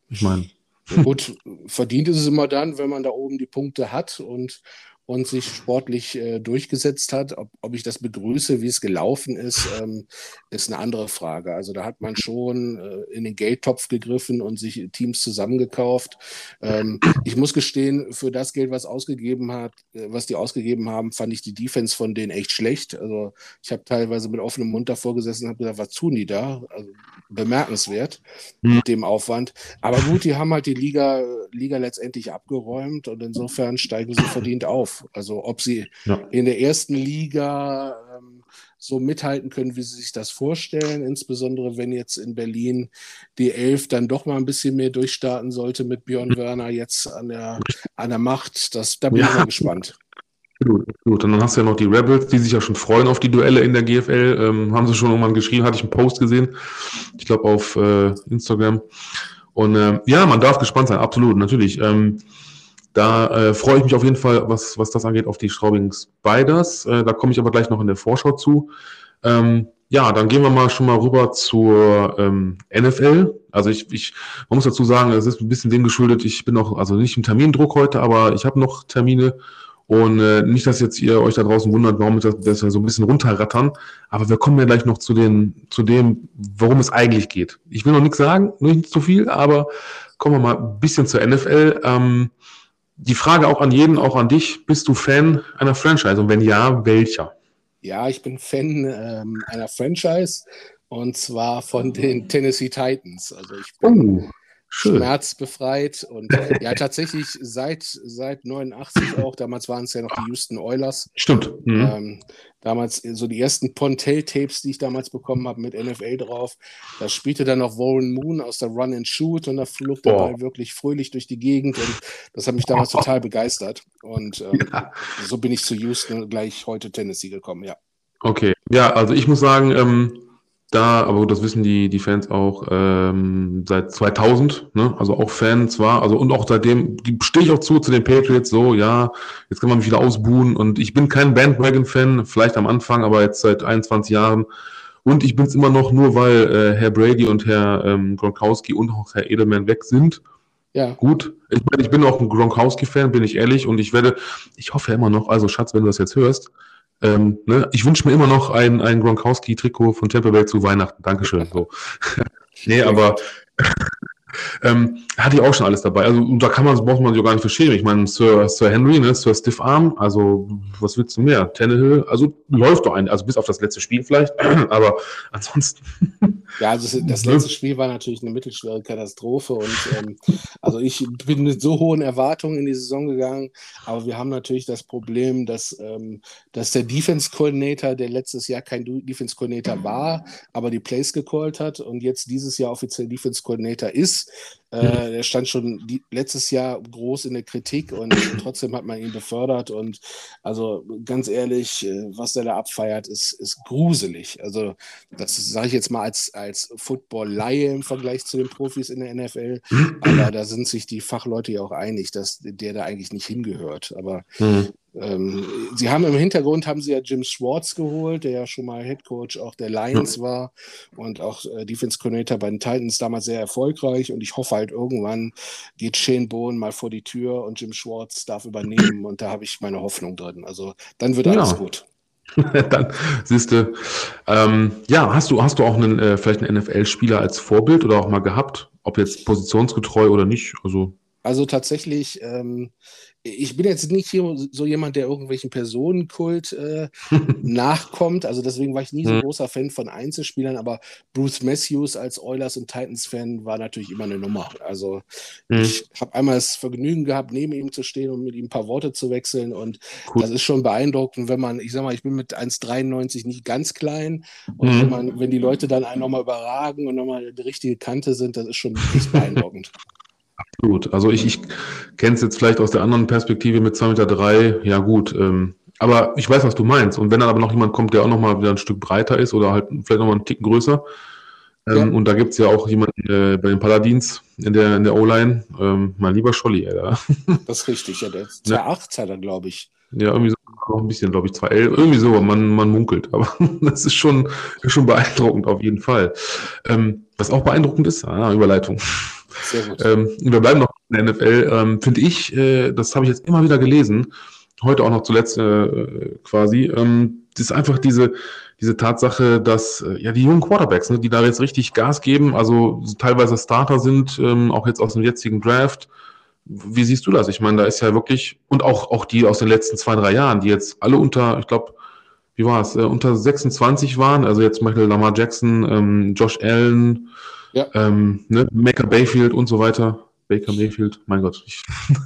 Ich meine, Ja, Gut, verdient ist es immer dann, wenn man da oben die Punkte hat und, und sich sportlich äh, durchgesetzt hat. Ob, ob ich das begrüße, wie es gelaufen ist, ähm, ist eine andere Frage. Also da hat man schon äh, in den Geldtopf gegriffen und sich Teams zusammengekauft. Ähm, ich muss gestehen, für das Geld, was ausgegeben hat, äh, was die ausgegeben haben, fand ich die Defense von denen echt schlecht. Also ich habe teilweise mit offenem Mund davor gesessen und habe gesagt, was tun die da? Also bemerkenswert Hm. mit dem Aufwand. Aber gut, die haben halt die Liga, Liga letztendlich abgeräumt und insofern steigen sie verdient auf. Also ob sie Ja. in der ersten Liga ähm, so mithalten können, wie sie sich das vorstellen, insbesondere wenn jetzt in Berlin die Elf dann doch mal ein bisschen mehr durchstarten sollte mit Björn Werner jetzt an der, an der Macht. Das, da bin ich Ja. mal gespannt. Gut, gut. Und dann hast du ja noch die Rebels, die sich ja schon freuen auf die Duelle in der GFL. Ähm, haben sie schon irgendwann geschrieben, hatte ich einen Post gesehen. Ich glaube auf äh, Instagram. Und ähm, ja, man darf gespannt sein, absolut, natürlich. Ähm, da äh, freue ich mich auf jeden Fall, was, was das angeht, auf die Straubing Spiders. Äh, da komme ich aber gleich noch in der Vorschau zu. Ähm, ja, dann gehen wir mal schon mal rüber zur ähm, NFL. Also ich, ich, man muss dazu sagen, es ist ein bisschen dem geschuldet, ich bin noch, also nicht im Termindruck heute, aber ich habe noch Termine und äh, nicht, dass jetzt ihr euch da draußen wundert, warum wir das, das so ein bisschen runterrattern. Aber wir kommen ja gleich noch zu, den, zu dem, worum es eigentlich geht. Ich will noch nichts sagen, nicht zu viel, aber kommen wir mal ein bisschen zur NFL. Ähm, die Frage auch an jeden, auch an dich. Bist du Fan einer Franchise? Und wenn ja, welcher? Ja, ich bin Fan ähm, einer Franchise und zwar von den Tennessee Titans. Also ich bin Oh, schön. schmerzbefreit und äh, ja tatsächlich seit seit 89 auch. Damals waren es ja noch die Houston Oilers. Stimmt. Mhm. Ähm, damals so die ersten Pontel-Tapes, die ich damals bekommen habe mit NFL drauf. Da spielte dann noch Warren Moon aus der Run and Shoot und da flog der. Ball wirklich fröhlich durch die Gegend und das hat mich damals total begeistert. Und ähm, Ja. so bin ich zu Houston gleich heute Tennessee gekommen, ja. Okay, ja, also ich muss sagen, ähm, da, aber das wissen die, die Fans auch ähm, seit 2000, ne? also auch Fan zwar, also und auch seitdem stehe ich auch zu, zu den Patriots, so, ja, jetzt kann man mich wieder ausbuhen und ich bin kein Bandwagon-Fan, vielleicht am Anfang, aber jetzt seit 21 Jahren und ich bin es immer noch nur, weil äh, Herr Brady und Herr ähm, Gronkowski und auch Herr Edelman weg sind. Ja, Gut, ich meine, ich bin auch ein Gronkowski-Fan, bin ich ehrlich, und ich werde, ich hoffe immer noch, also Schatz, wenn du das jetzt hörst, ähm, ne, ich wünsche mir immer noch ein, ein Gronkowski-Trikot von Tampa Bay zu Weihnachten. Dankeschön. So. nee, aber ähm, hatte ich auch schon alles dabei. Also da kann man, braucht man sich auch gar nicht verschämen. Ich meine, Sir, Sir Henry, ne, Sir Stiff Arm, also was willst du mehr? Tannehill, also läuft doch ein, also bis auf das letzte Spiel vielleicht, aber ansonsten. Ja, also das letzte Spiel war natürlich eine mittelschwere Katastrophe und ähm, also ich bin mit so hohen Erwartungen in die Saison gegangen, aber wir haben natürlich das Problem, dass, ähm, dass der Defense Coordinator, der letztes Jahr kein Defense Coordinator war, aber die Plays gecallt hat und jetzt dieses Jahr offiziell Defense Coordinator ist, äh, der stand schon die, letztes Jahr groß in der Kritik und trotzdem hat man ihn befördert. Und also ganz ehrlich, äh, was der da abfeiert, ist, ist gruselig. Also, das sage ich jetzt mal als, als Football-Laie im Vergleich zu den Profis in der NFL. Aber da sind sich die Fachleute ja auch einig, dass der da eigentlich nicht hingehört. Aber mhm. Ähm, sie haben im Hintergrund haben sie ja Jim Schwartz geholt, der ja schon mal Head Coach auch der Lions war und auch äh, Defense Coordinator bei den Titans damals sehr erfolgreich. Und ich hoffe halt irgendwann geht Shane Bowen mal vor die Tür und Jim Schwartz darf übernehmen. Und da habe ich meine Hoffnung drin. Also dann wird alles ja. gut. Dann siehst du, ähm, ja, hast du, hast du auch einen, äh, vielleicht einen NFL-Spieler als Vorbild oder auch mal gehabt, ob jetzt positionsgetreu oder nicht? Also, also tatsächlich, ähm, ich bin jetzt nicht hier so jemand, der irgendwelchen Personenkult äh, nachkommt. Also deswegen war ich nie so hm. großer Fan von Einzelspielern, aber Bruce Matthews als Oilers und Titans-Fan war natürlich immer eine Nummer. Also mhm. ich habe einmal das Vergnügen gehabt, neben ihm zu stehen und mit ihm ein paar Worte zu wechseln. Und cool. das ist schon beeindruckend, wenn man, ich sag mal, ich bin mit 1,93 nicht ganz klein. Und mhm. wenn, man, wenn die Leute dann einen nochmal überragen und nochmal die richtige Kante sind, das ist schon beeindruckend. Absolut. Also ich, ich kenne es jetzt vielleicht aus der anderen Perspektive mit 2,3 Meter, drei, ja gut. Ähm, aber ich weiß, was du meinst. Und wenn dann aber noch jemand kommt, der auch nochmal wieder ein Stück breiter ist oder halt vielleicht nochmal einen Ticken größer, ähm, ja. und da gibt es ja auch jemanden äh, bei den Paladins in der, in der O-Line, ähm, mein lieber Scholli, Alter. Das ist richtig, ja, der ist 2,8 hat er, glaube ich. Ja, irgendwie so, noch ein bisschen, glaube ich, 2,11, irgendwie so, man, man munkelt. Aber das ist schon, schon beeindruckend auf jeden Fall. Ähm, was auch beeindruckend ist, ah, Überleitung. Sehr gut. Ähm, wir bleiben noch in der NFL. Ähm, Finde ich, äh, das habe ich jetzt immer wieder gelesen, heute auch noch zuletzt äh, quasi, ähm, das ist einfach diese, diese Tatsache, dass äh, ja die jungen Quarterbacks, ne, die da jetzt richtig Gas geben, also teilweise Starter sind, ähm, auch jetzt aus dem jetzigen Draft. Wie siehst du das? Ich meine, da ist ja wirklich, und auch, auch die aus den letzten zwei, drei Jahren, die jetzt alle unter, ich glaube, wie war es, äh, unter 26 waren, also jetzt zum Beispiel Lamar Jackson, ähm, Josh Allen, ja. Ähm, ne? Baker Bayfield und so weiter. Baker Mayfield, mein Gott. Ich,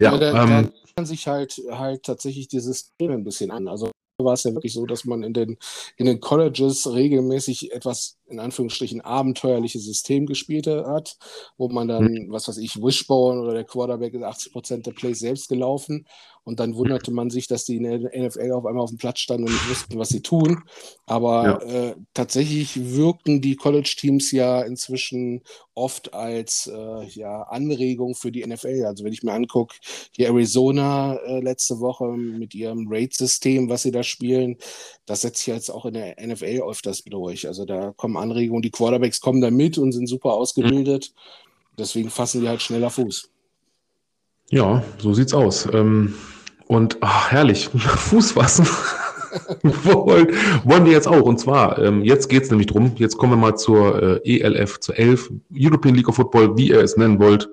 ja, ja da, ähm, da sich halt, halt tatsächlich dieses System ein bisschen an. Also war es ja wirklich so, dass man in den, in den Colleges regelmäßig etwas in Anführungsstrichen abenteuerliche System gespielt hat, wo man dann, mhm. was weiß ich, Wishbone oder der Quarterback ist 80 Prozent der Plays selbst gelaufen und dann wunderte man sich, dass die in der NFL auf einmal auf dem Platz standen und nicht wussten, was sie tun. Aber ja. äh, tatsächlich wirken die College-Teams ja inzwischen oft als äh, ja, Anregung für die NFL. Also wenn ich mir angucke, hier Arizona äh, letzte Woche mit ihrem Rate-System, was sie da spielen, das setzt sich jetzt auch in der NFL öfters durch. Also da kommen Anregungen, die Quarterbacks kommen da mit und sind super ausgebildet. Deswegen fassen die halt schneller Fuß. Ja, so sieht's aus. Ähm, und ach, herrlich, Fuß fassen. wollen, wollen wir jetzt auch. Und zwar, ähm, jetzt geht's nämlich drum. Jetzt kommen wir mal zur äh, ELF, zur 11, European League of Football, wie ihr es nennen wollt.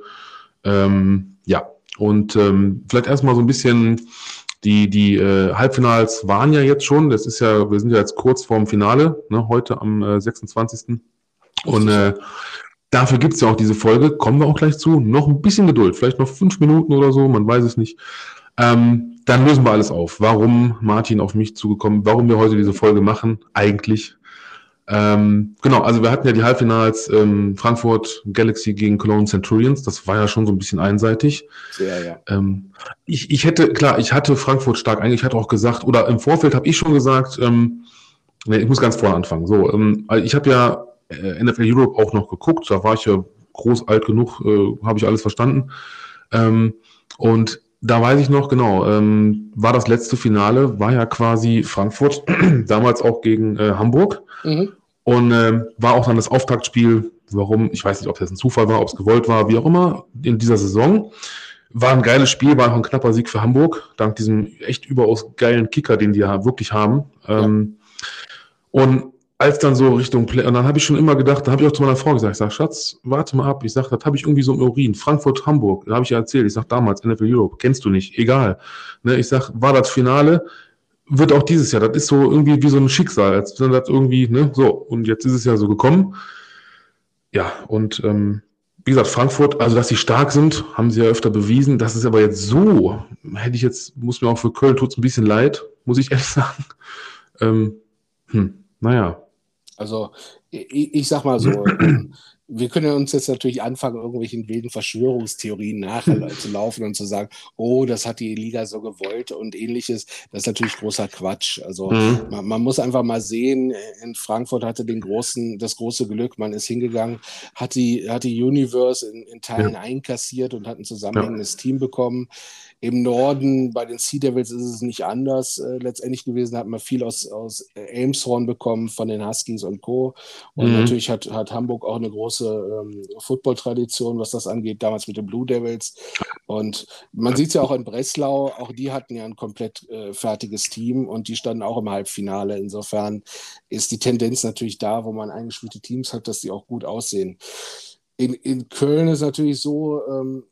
Ähm, ja, und ähm, vielleicht erstmal so ein bisschen die, die äh, Halbfinals waren ja jetzt schon. Das ist ja, wir sind ja jetzt kurz vorm Finale, ne, heute am äh, 26. Und äh, dafür gibt's ja auch diese Folge, kommen wir auch gleich zu. Noch ein bisschen Geduld, vielleicht noch fünf Minuten oder so, man weiß es nicht. Ähm, dann lösen wir alles auf. Warum Martin auf mich zugekommen, warum wir heute diese Folge machen, eigentlich. Ähm, genau, also wir hatten ja die Halbfinals ähm, Frankfurt Galaxy gegen Cologne Centurions. Das war ja schon so ein bisschen einseitig. Sehr, ja. Ähm, ich, ich hätte, klar, ich hatte Frankfurt stark eigentlich, ich hatte auch gesagt, oder im Vorfeld habe ich schon gesagt, ähm, nee, ich muss ganz vorne anfangen. So, ähm, ich habe ja äh, NFL Europe auch noch geguckt, da war ich ja groß alt genug, äh, habe ich alles verstanden. Ähm, und da weiß ich noch genau, ähm, war das letzte Finale, war ja quasi Frankfurt, damals auch gegen äh, Hamburg. Mhm. Und äh, war auch dann das Auftaktspiel, warum, ich weiß nicht, ob das ein Zufall war, ob es gewollt war, wie auch immer, in dieser Saison. War ein geiles Spiel, war auch ein knapper Sieg für Hamburg, dank diesem echt überaus geilen Kicker, den die ja wirklich haben. Ähm, Und als dann so Richtung Play, und dann habe ich schon immer gedacht, da habe ich auch zu meiner Frau gesagt, ich sage, Schatz, warte mal ab. Ich sage, das habe ich irgendwie so im Urin. Frankfurt, Hamburg, da habe ich ja erzählt. Ich sage damals, NFL Europe, kennst du nicht, egal. Ne, ich sage, war das Finale, wird auch dieses Jahr. Das ist so irgendwie wie so ein Schicksal, als wenn das irgendwie, ne, so. Und jetzt ist es ja so gekommen. Ja, und ähm, wie gesagt, Frankfurt, also dass sie stark sind, haben sie ja öfter bewiesen. Das ist aber jetzt so, hätte ich jetzt, muss mir auch für Köln tut es ein bisschen leid, muss ich ehrlich sagen. Ähm, hm, naja. Also ich, ich sag mal so, wir können uns jetzt natürlich anfangen, irgendwelchen wilden Verschwörungstheorien nachzulaufen und zu sagen, oh, das hat die Liga so gewollt und ähnliches. Das ist natürlich großer Quatsch. Also mhm. man, man, muss einfach mal sehen, in Frankfurt hatte den großen, das große Glück, man ist hingegangen, hat die, hat die Universe in, in Teilen ja. einkassiert und hat ein zusammenhängendes ja. Team bekommen. Im Norden bei den Sea Devils ist es nicht anders äh, letztendlich gewesen. Hat man viel aus, aus Elmshorn bekommen von den Huskies und Co. Und mhm. natürlich hat, hat Hamburg auch eine große ähm, Football-Tradition, was das angeht, damals mit den Blue Devils. Und man sieht es ja auch in Breslau, auch die hatten ja ein komplett äh, fertiges Team und die standen auch im Halbfinale. Insofern ist die Tendenz natürlich da, wo man eingespielte Teams hat, dass die auch gut aussehen. In, in Köln ist natürlich so, ähm,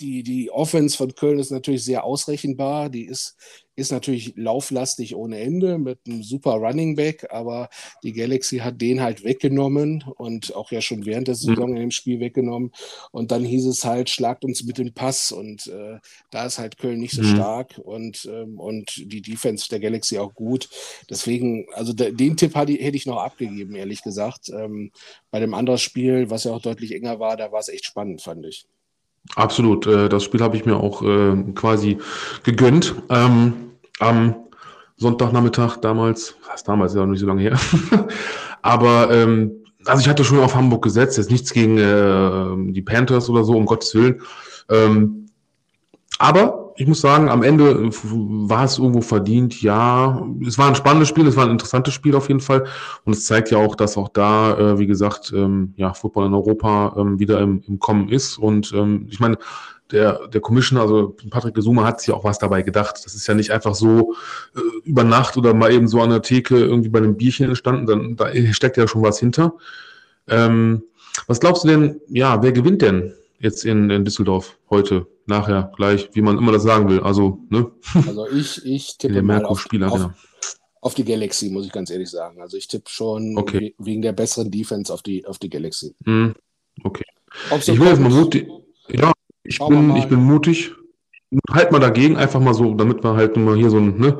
die, die Offense von Köln ist natürlich sehr ausrechenbar. Die ist, ist natürlich lauflastig ohne Ende mit einem super Running Back, aber die Galaxy hat den halt weggenommen und auch ja schon während der mhm. Saison in dem Spiel weggenommen. Und dann hieß es halt, schlagt uns mit dem Pass. Und äh, da ist halt Köln nicht so mhm. stark und, ähm, und die Defense der Galaxy auch gut. Deswegen, also den Tipp hätte ich noch abgegeben, ehrlich gesagt. Ähm, bei dem anderen Spiel, was ja auch deutlich enger war, da war es echt spannend, fand ich. Absolut. Äh, das Spiel habe ich mir auch äh, quasi gegönnt. Ähm, am Sonntagnachmittag damals, was damals, ist ja noch nicht so lange her. Aber ähm, also ich hatte schon auf Hamburg gesetzt, jetzt nichts gegen äh, die Panthers oder so, um Gottes Willen. Ähm, aber ich muss sagen, am Ende war es irgendwo verdient. Ja, es war ein spannendes Spiel, es war ein interessantes Spiel auf jeden Fall. Und es zeigt ja auch, dass auch da, äh, wie gesagt, ähm, ja, Football in Europa ähm, wieder im, im Kommen ist. Und ähm, ich meine, der, der Commissioner, also Patrick Gesuma, hat sich auch was dabei gedacht. Das ist ja nicht einfach so äh, über Nacht oder mal eben so an der Theke irgendwie bei einem Bierchen entstanden. Dann, da steckt ja schon was hinter. Ähm, was glaubst du denn, ja, wer gewinnt denn jetzt in, in Düsseldorf heute? nachher, gleich, wie man immer das sagen will. Also, ne? Also ich, ich tippe mal auf, auf, auf, die Galaxy, muss ich ganz ehrlich sagen. Also ich tippe schon okay. wegen der besseren Defense auf die, auf die Galaxy. Mm, okay. So ich will jetzt mal mutig. Ja, ich bin, ich bin mutig. Halt mal dagegen, einfach mal so, damit wir halt mal hier so ein, ne,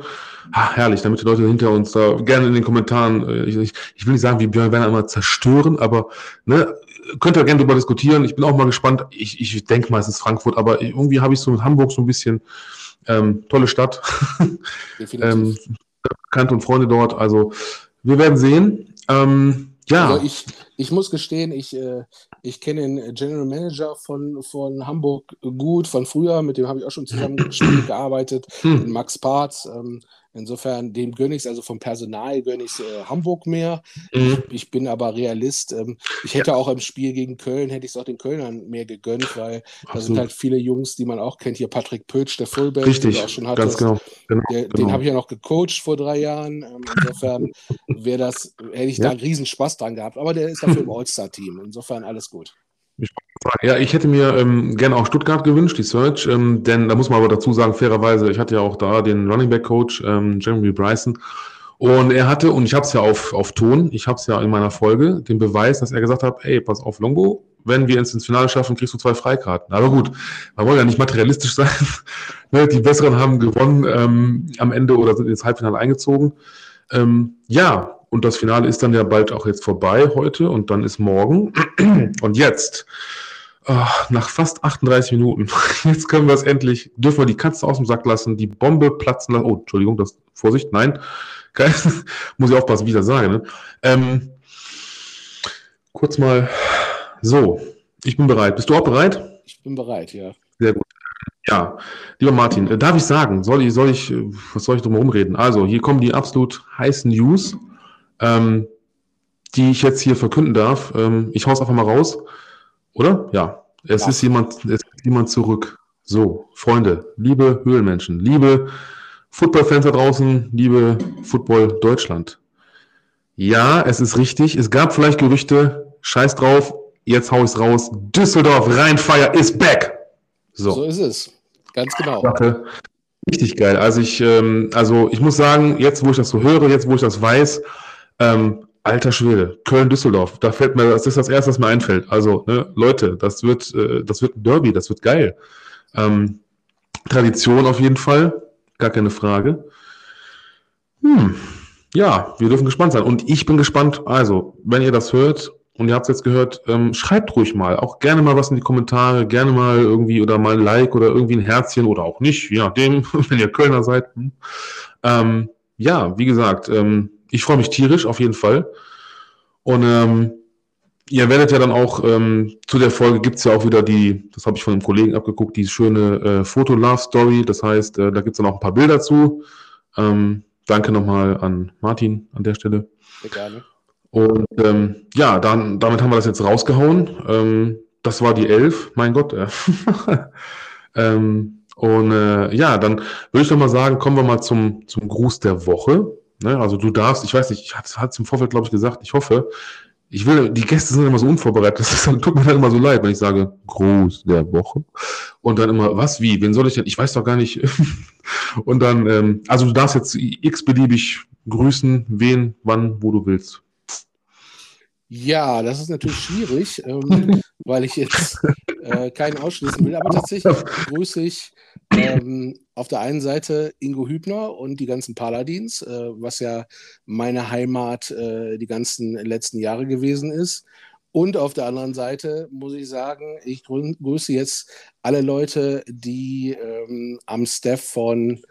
ah, herrlich, damit die Leute hinter uns da gerne in den Kommentaren, äh, ich, ich, ich will nicht sagen, wie Björn Werner immer zerstören, aber ne, könnt ihr gerne darüber diskutieren. Ich bin auch mal gespannt. Ich, ich denke meistens Frankfurt, aber irgendwie habe ich so mit Hamburg so ein bisschen ähm, tolle Stadt. ähm, Bekannte und Freunde dort. Also wir werden sehen. Ähm, ja. Also ich, ich muss gestehen, ich, äh, ich kenne den General Manager von, von Hamburg gut von früher, mit dem habe ich auch schon zusammen gearbeitet, hm. Max Parts. Ähm, Insofern, dem gönne ich es, also vom Personal gönne ich es äh, Hamburg mehr. Mhm. Ich, ich, bin aber Realist. Ähm, ich hätte ja. auch im Spiel gegen Köln, hätte ich es auch den Kölnern mehr gegönnt, weil Absolut. da sind halt viele Jungs, die man auch kennt. Hier Patrick Pötsch, der Fullback, Richtig, den auch schon hatte. Ganz genau. genau, genau. Den habe ich ja noch gecoacht vor drei Jahren. Ähm, insofern wäre das, hätte ich ja. da einen riesen Spaß dran gehabt. Aber der ist dafür im All-Star-Team. Insofern alles gut. Ja, ich hätte mir ähm, gerne auch Stuttgart gewünscht, die Search, ähm, denn da muss man aber dazu sagen, fairerweise, ich hatte ja auch da den Running Back Coach, ähm, Jeremy Bryson, und er hatte, und ich habe es ja auf, auf Ton, ich habe es ja in meiner Folge, den Beweis, dass er gesagt hat, ey, pass auf, Longo, wenn wir ins Finale schaffen, kriegst du zwei Freikarten. Aber gut, man wollen ja nicht materialistisch sein. Ne, die Besseren haben gewonnen ähm, am Ende oder sind ins Halbfinale eingezogen. Ähm, ja, und das Finale ist dann ja bald auch jetzt vorbei heute und dann ist morgen. Und jetzt, oh, nach fast 38 Minuten, jetzt können wir es endlich, dürfen wir die Katze aus dem Sack lassen, die Bombe platzen lassen. Oh, Entschuldigung, das, Vorsicht, nein. Geil, muss ich aufpassen, wie ich das sage. Ne? Ähm, kurz mal, so, ich bin bereit. Bist du auch bereit? Ich bin bereit, ja. Sehr gut. Ja, lieber Martin, äh, darf ich sagen, soll ich, soll ich, äh, was soll ich drum herum reden? Also, hier kommen die absolut heißen News ähm, die ich jetzt hier verkünden darf. Ähm, ich hau's einfach mal raus. Oder? Ja. Es ja. ist jemand, es ist jemand zurück. So, Freunde, liebe Höhlenmenschen, liebe Football-Fans da draußen, liebe Football Deutschland. Ja, es ist richtig. Es gab vielleicht Gerüchte, scheiß drauf, jetzt hau ich's raus. Düsseldorf Rheinfire is back. So, so ist es. Ganz genau. Sache. Richtig geil. Also ich, ähm, also ich muss sagen, jetzt wo ich das so höre, jetzt wo ich das weiß, ähm, alter Schwede, Köln-Düsseldorf, da fällt mir, das ist das erste, was mir einfällt. Also, ne, Leute, das wird, äh, das wird ein Derby, das wird geil. Ähm, Tradition auf jeden Fall, gar keine Frage. Hm. Ja, wir dürfen gespannt sein. Und ich bin gespannt, also, wenn ihr das hört und ihr habt es jetzt gehört, ähm, schreibt ruhig mal. Auch gerne mal was in die Kommentare, gerne mal irgendwie oder mal ein Like oder irgendwie ein Herzchen oder auch nicht, je nachdem, wenn ihr Kölner seid. Hm. Ähm, ja, wie gesagt, ähm, ich freue mich tierisch auf jeden Fall. Und ähm, ihr werdet ja dann auch, ähm, zu der Folge gibt es ja auch wieder die, das habe ich von einem Kollegen abgeguckt, die schöne äh, Foto-Love-Story. Das heißt, äh, da gibt es dann auch ein paar Bilder zu. Ähm, danke nochmal an Martin an der Stelle. Gerne. Und ähm, ja, dann, damit haben wir das jetzt rausgehauen. Ähm, das war die Elf, mein Gott. Äh. ähm, und äh, ja, dann würde ich doch mal sagen, kommen wir mal zum, zum Gruß der Woche. Ne? Also du darfst, ich weiß nicht, ich hatte es im Vorfeld, glaube ich, gesagt, ich hoffe, ich will, die Gäste sind immer so unvorbereitet, das ist, tut mir dann immer so leid, wenn ich sage, Gruß der Woche. Und dann immer, was, wie, wen soll ich denn? Ich weiß doch gar nicht. und dann, ähm, also du darfst jetzt x-beliebig grüßen, wen, wann, wo du willst. Ja, das ist natürlich schwierig, ähm, weil ich jetzt äh, keinen ausschließen will. Aber tatsächlich grüße ich ähm, auf der einen Seite Ingo Hübner und die ganzen Paladins, äh, was ja meine Heimat äh, die ganzen letzten Jahre gewesen ist. Und auf der anderen Seite muss ich sagen, ich grüße jetzt alle Leute, die ähm, am Staff von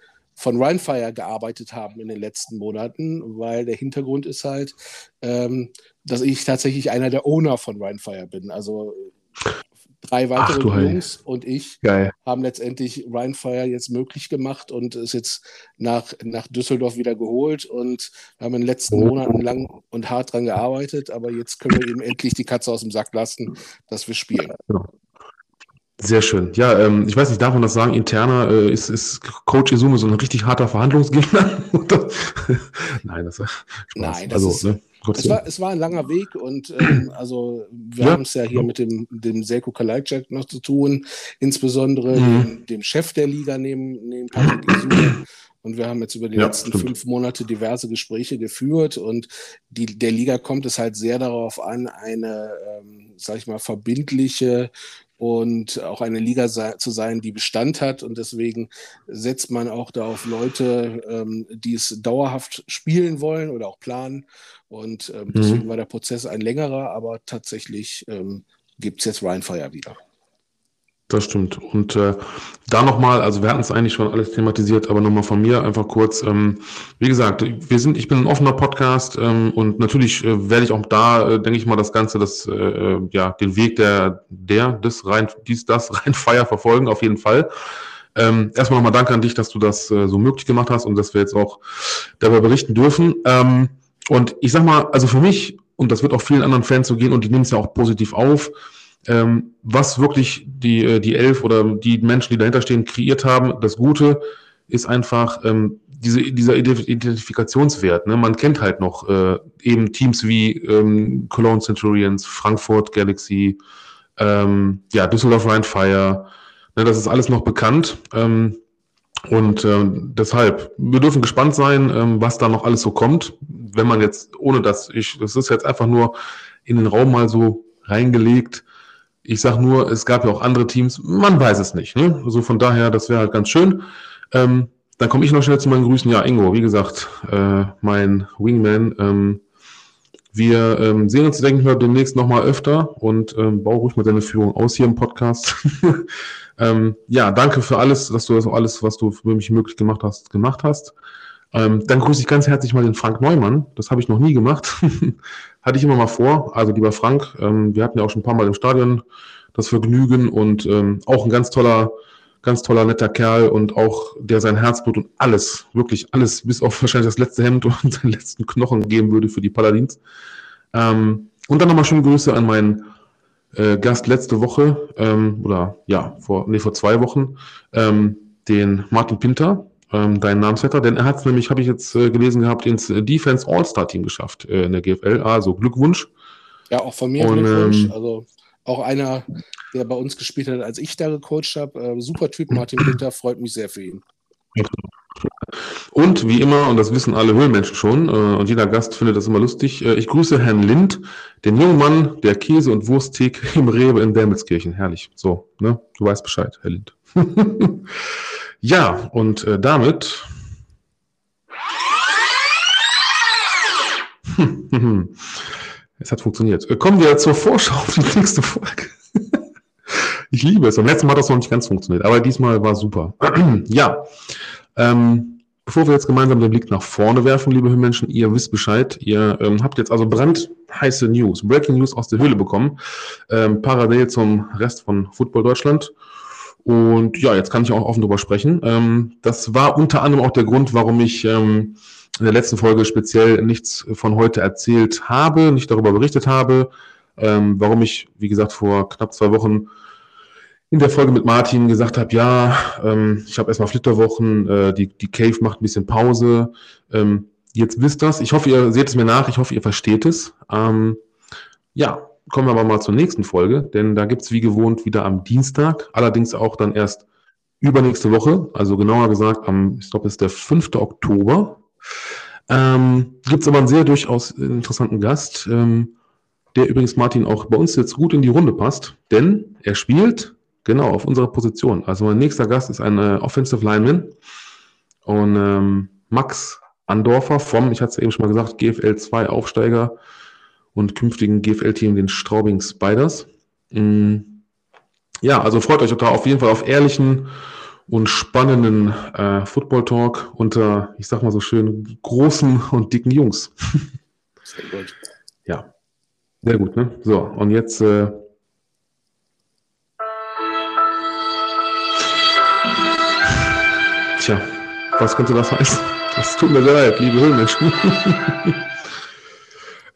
von Rhinefire gearbeitet haben in den letzten Monaten, weil der Hintergrund ist halt, ähm, dass ich tatsächlich einer der Owner von Rhinefire bin. Also drei weitere Ach, Jungs und ich Geil. haben letztendlich Rhinefire jetzt möglich gemacht und ist jetzt nach, nach Düsseldorf wieder geholt und haben in den letzten oh. Monaten lang und hart dran gearbeitet, aber jetzt können wir eben endlich die Katze aus dem Sack lassen, dass wir spielen. Sehr schön. Ja, ähm, ich weiß nicht, darf man das sagen? Interner äh, ist, ist Coach Izume so ein richtig harter Verhandlungsgegner? Nein, das war Spaß. Nein, das also, ist, ne? Es, war, es war ein langer Weg und ähm, also wir ja. haben es ja hier mit dem, dem Selko Kalajdzic noch zu tun, insbesondere mhm. dem, dem, Chef der Liga neben, neben Patrick Izume. Und wir haben jetzt über die ja, letzten stimmt. fünf Monate diverse Gespräche geführt und die, der Liga kommt es halt sehr darauf an, eine, ähm, sag ich mal, verbindliche und auch eine Liga zu sein, die Bestand hat. Und deswegen setzt man auch da auf Leute, ähm, die es dauerhaft spielen wollen oder auch planen. Und ähm, mhm. deswegen war der Prozess ein längerer, aber tatsächlich ähm, gibt es jetzt Rheinfire wieder. Das stimmt. Und äh, da nochmal, also wir hatten es eigentlich schon alles thematisiert, aber nochmal von mir einfach kurz. Ähm, wie gesagt, wir sind, ich bin ein offener Podcast ähm, und natürlich äh, werde ich auch da, äh, denke ich mal, das Ganze, das, äh, äh ja, den Weg der, der, des rein, dies, das rein Feier verfolgen, auf jeden Fall. Ähm, erstmal nochmal danke an dich, dass du das äh, so möglich gemacht hast und dass wir jetzt auch darüber berichten dürfen. Ähm, und ich sag mal, also für mich, und das wird auch vielen anderen Fans so gehen und die nehmen es ja auch positiv auf, ähm, was wirklich die, äh, die Elf oder die Menschen, die dahinter stehen, kreiert haben. Das Gute ist einfach ähm, diese, dieser Identifikationswert. Ne? Man kennt halt noch äh, eben Teams wie ähm, Cologne Centurions, Frankfurt Galaxy, ähm, ja, Düsseldorf Rheinfire. Ne? Das ist alles noch bekannt. Ähm, und ähm, deshalb, wir dürfen gespannt sein, ähm, was da noch alles so kommt. Wenn man jetzt, ohne dass ich, das ist jetzt einfach nur in den Raum mal so reingelegt, ich sage nur, es gab ja auch andere Teams, man weiß es nicht. Ne? Also von daher, das wäre halt ganz schön. Ähm, dann komme ich noch schnell zu meinen Grüßen. Ja, Ingo, wie gesagt, äh, mein Wingman. Ähm, wir ähm, sehen uns, denke ich mal, demnächst nochmal öfter und ähm, bau ruhig mal deine Führung aus hier im Podcast. ähm, ja, danke für alles, dass du das alles, was du für mich möglich gemacht hast, gemacht hast. Ähm, dann grüße ich ganz herzlich mal den Frank Neumann. Das habe ich noch nie gemacht. Hatte ich immer mal vor. Also lieber Frank, ähm, wir hatten ja auch schon ein paar Mal im Stadion das Vergnügen und ähm, auch ein ganz toller, ganz toller, netter Kerl und auch der sein Herzblut und alles, wirklich alles, bis auf wahrscheinlich das letzte Hemd und seinen letzten Knochen geben würde für die Paladins. Ähm, und dann nochmal schöne Grüße an meinen äh, Gast letzte Woche, ähm, oder ja, vor, nee, vor zwei Wochen, ähm, den Martin Pinter ähm, dein Namensvetter, denn er hat es nämlich, habe ich jetzt äh, gelesen gehabt, ins Defense All-Star-Team geschafft äh, in der GFL. Also Glückwunsch. Ja, auch von mir Und, Glückwunsch. Ähm, also auch einer, der bei uns gespielt hat, als ich da gecoacht habe. Äh, super Typ, Martin Winter, freut mich sehr für ihn. Und wie immer, und das wissen alle Höhlenmenschen schon, äh, und jeder Gast findet das immer lustig, äh, ich grüße Herrn Lind, den jungen Mann der Käse- und Wursttheke im Rewe in Wermelskirchen. Herrlich. So, ne? Du weißt Bescheid, Herr Lind. ja, und äh, damit. es hat funktioniert. Äh, kommen wir zur Vorschau auf die nächste Folge. ich liebe es. Am letzten Mal hat das noch nicht ganz funktioniert, aber diesmal war super. ja. Ähm, bevor wir jetzt gemeinsam den Blick nach vorne werfen, liebe Höhenmenschen, ihr wisst Bescheid. Ihr ähm, habt jetzt also brandheiße News, Breaking News aus der Höhle bekommen, ähm, parallel zum Rest von Football Deutschland. Und ja, jetzt kann ich auch offen drüber sprechen. Ähm, das war unter anderem auch der Grund, warum ich ähm, in der letzten Folge speziell nichts von heute erzählt habe, nicht darüber berichtet habe, ähm, warum ich, wie gesagt, vor knapp zwei Wochen in der Folge mit Martin gesagt habe, ja, ähm, ich habe erstmal Flitterwochen, äh, die, die Cave macht ein bisschen Pause. Ähm, jetzt wisst das. Ich hoffe, ihr seht es mir nach. Ich hoffe, ihr versteht es. Ähm, ja, kommen wir aber mal zur nächsten Folge, denn da gibt's wie gewohnt wieder am Dienstag, allerdings auch dann erst übernächste Woche, also genauer gesagt am, ich glaube, es ist der 5. Oktober. Ähm, Gibt aber einen sehr durchaus interessanten Gast, ähm, der übrigens Martin auch bei uns jetzt gut in die Runde passt, denn er spielt genau auf unserer Position. Also mein nächster Gast ist ein äh, Offensive Lineman und ähm, Max Andorfer vom, ich hatte es eben schon mal gesagt, GFL 2 Aufsteiger und künftigen GFL-Team, den Straubing Spiders. Mm. Ja, also freut euch da auf jeden Fall auf ehrlichen und spannenden äh, Football-Talk unter, ich sag mal so schön, großen und dicken Jungs. Sehr gut. Ja, sehr gut, ne? So, und jetzt äh, Tja, was könnte das heißen? Das tut mir sehr leid, liebe Höhlenmenschen.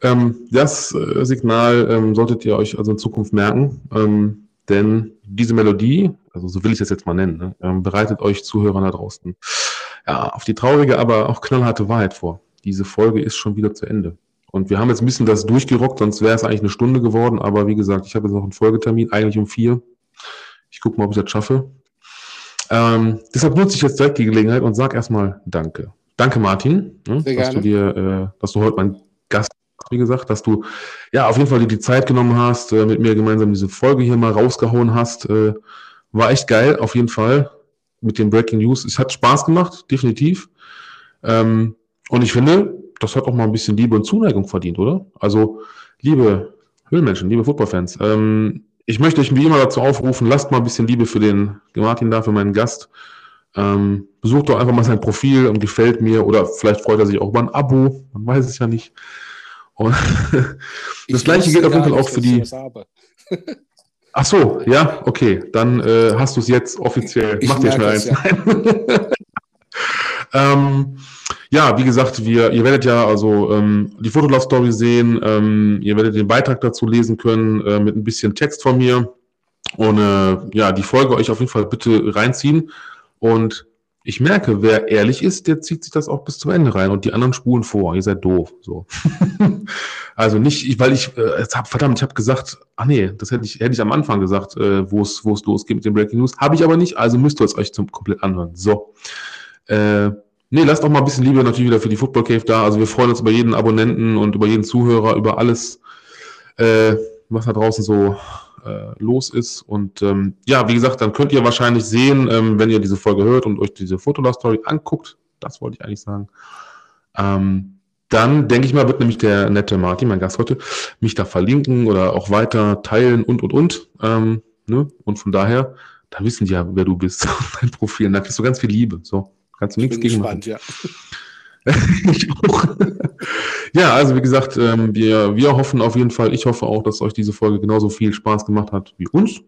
ähm, das äh, Signal ähm, solltet ihr euch also in Zukunft merken, ähm, denn diese Melodie, also so will ich es jetzt mal nennen, ne, ähm, bereitet euch Zuhörern da draußen ja, auf die traurige, aber auch knallharte Wahrheit vor. Diese Folge ist schon wieder zu Ende. Und wir haben jetzt ein bisschen das durchgerockt, sonst wäre es eigentlich eine Stunde geworden. Aber wie gesagt, ich habe jetzt noch einen Folgetermin, eigentlich um vier. Ich gucke mal, ob ich das schaffe. Ähm, deshalb nutze ich jetzt direkt die Gelegenheit und sage erstmal Danke. Danke, Martin, ne, dass du dir, äh, dass du heute mein Gast wie gesagt, dass du ja auf jeden Fall dir die Zeit genommen hast, äh, mit mir gemeinsam diese Folge hier mal rausgehauen hast. Äh, war echt geil, auf jeden Fall, mit den Breaking News. Es hat Spaß gemacht, definitiv. Ähm, und ich finde, das hat auch mal ein bisschen Liebe und Zuneigung verdient, oder? Also, liebe Höhlenmenschen, liebe Footballfans, ähm, ich möchte euch wie immer dazu aufrufen, lasst mal ein bisschen Liebe für den Martin da, für meinen Gast. Ähm, besucht doch einfach mal sein Profil und gefällt mir oder vielleicht freut er sich auch über ein Abo, man weiß es ja nicht. Und das gleiche gilt auf jeden Fall auch für die. Ach so, ja, okay, dann äh, hast du es jetzt offiziell. Ich Mach dir schnell eins. Ja. ähm, ja, wie gesagt, wir, ihr werdet ja also ähm, die Fotolove-Story sehen, ähm, ihr werdet den Beitrag dazu lesen können äh, mit ein bisschen Text von mir und äh, ja, die Folge euch auf jeden Fall bitte reinziehen und ich merke, wer ehrlich ist, der zieht sich das auch bis zum Ende rein und die anderen spulen vor. Ihr seid doof. So. also nicht, weil ich, äh, hab, verdammt, ich habe gesagt, ach nee, das hätte ich, hätte ich am Anfang gesagt, äh, wo es wo es losgeht mit den Breaking News. Habe ich aber nicht, also müsst ihr es euch zum komplett anhören. So. Äh, Nee, lasst auch mal ein bisschen Liebe natürlich wieder für die Football Cave da. Also wir freuen uns über jeden Abonnenten und über jeden Zuhörer, über alles, äh, was da draußen so äh, los ist. Und ähm, ja, wie gesagt, dann könnt ihr wahrscheinlich sehen, ähm, wenn ihr diese Folge hört und euch diese Fotolove-Story anguckt, das wollte ich eigentlich sagen, ähm, dann denke ich mal, wird nämlich der nette Martin, mein Gast heute, mich da verlinken oder auch weiter teilen und, und, und. Ähm, ne? Und von daher, da wissen die ja, wer du bist, dein Profil. Und da kriegst du ganz viel Liebe. So. Kannst du nichts gegen gespannt, machen. Ja. ich auch. ja, also wie gesagt, ähm, wir, wir hoffen auf jeden Fall, ich hoffe auch, dass euch diese Folge genauso viel Spaß gemacht hat wie uns.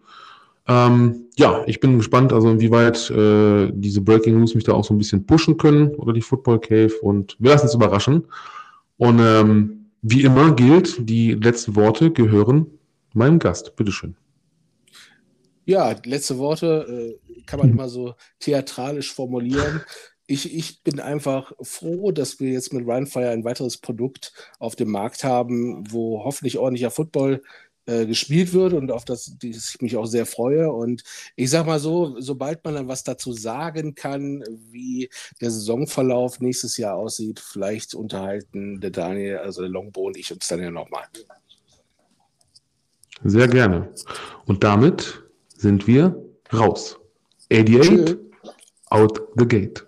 Ähm, ja, ich bin gespannt, also inwieweit äh, diese Breaking News mich da auch so ein bisschen pushen können oder die Football Cave und wir lassen uns überraschen. Und ähm, wie immer gilt, die letzten Worte gehören meinem Gast. Bitteschön. Ja, letzte Worte äh, kann man immer so theatralisch formulieren. Ich, ich bin einfach froh, dass wir jetzt mit Runfire ein weiteres Produkt auf dem Markt haben, wo hoffentlich ordentlicher Football äh, gespielt wird und auf das ich mich auch sehr freue. Und ich sage mal so, sobald man dann was dazu sagen kann, wie der Saisonverlauf nächstes Jahr aussieht, vielleicht unterhalten der Daniel, also der Longbo und ich uns dann ja nochmal. Sehr gerne. Und damit sind wir raus. 88 Tschö. out the gate.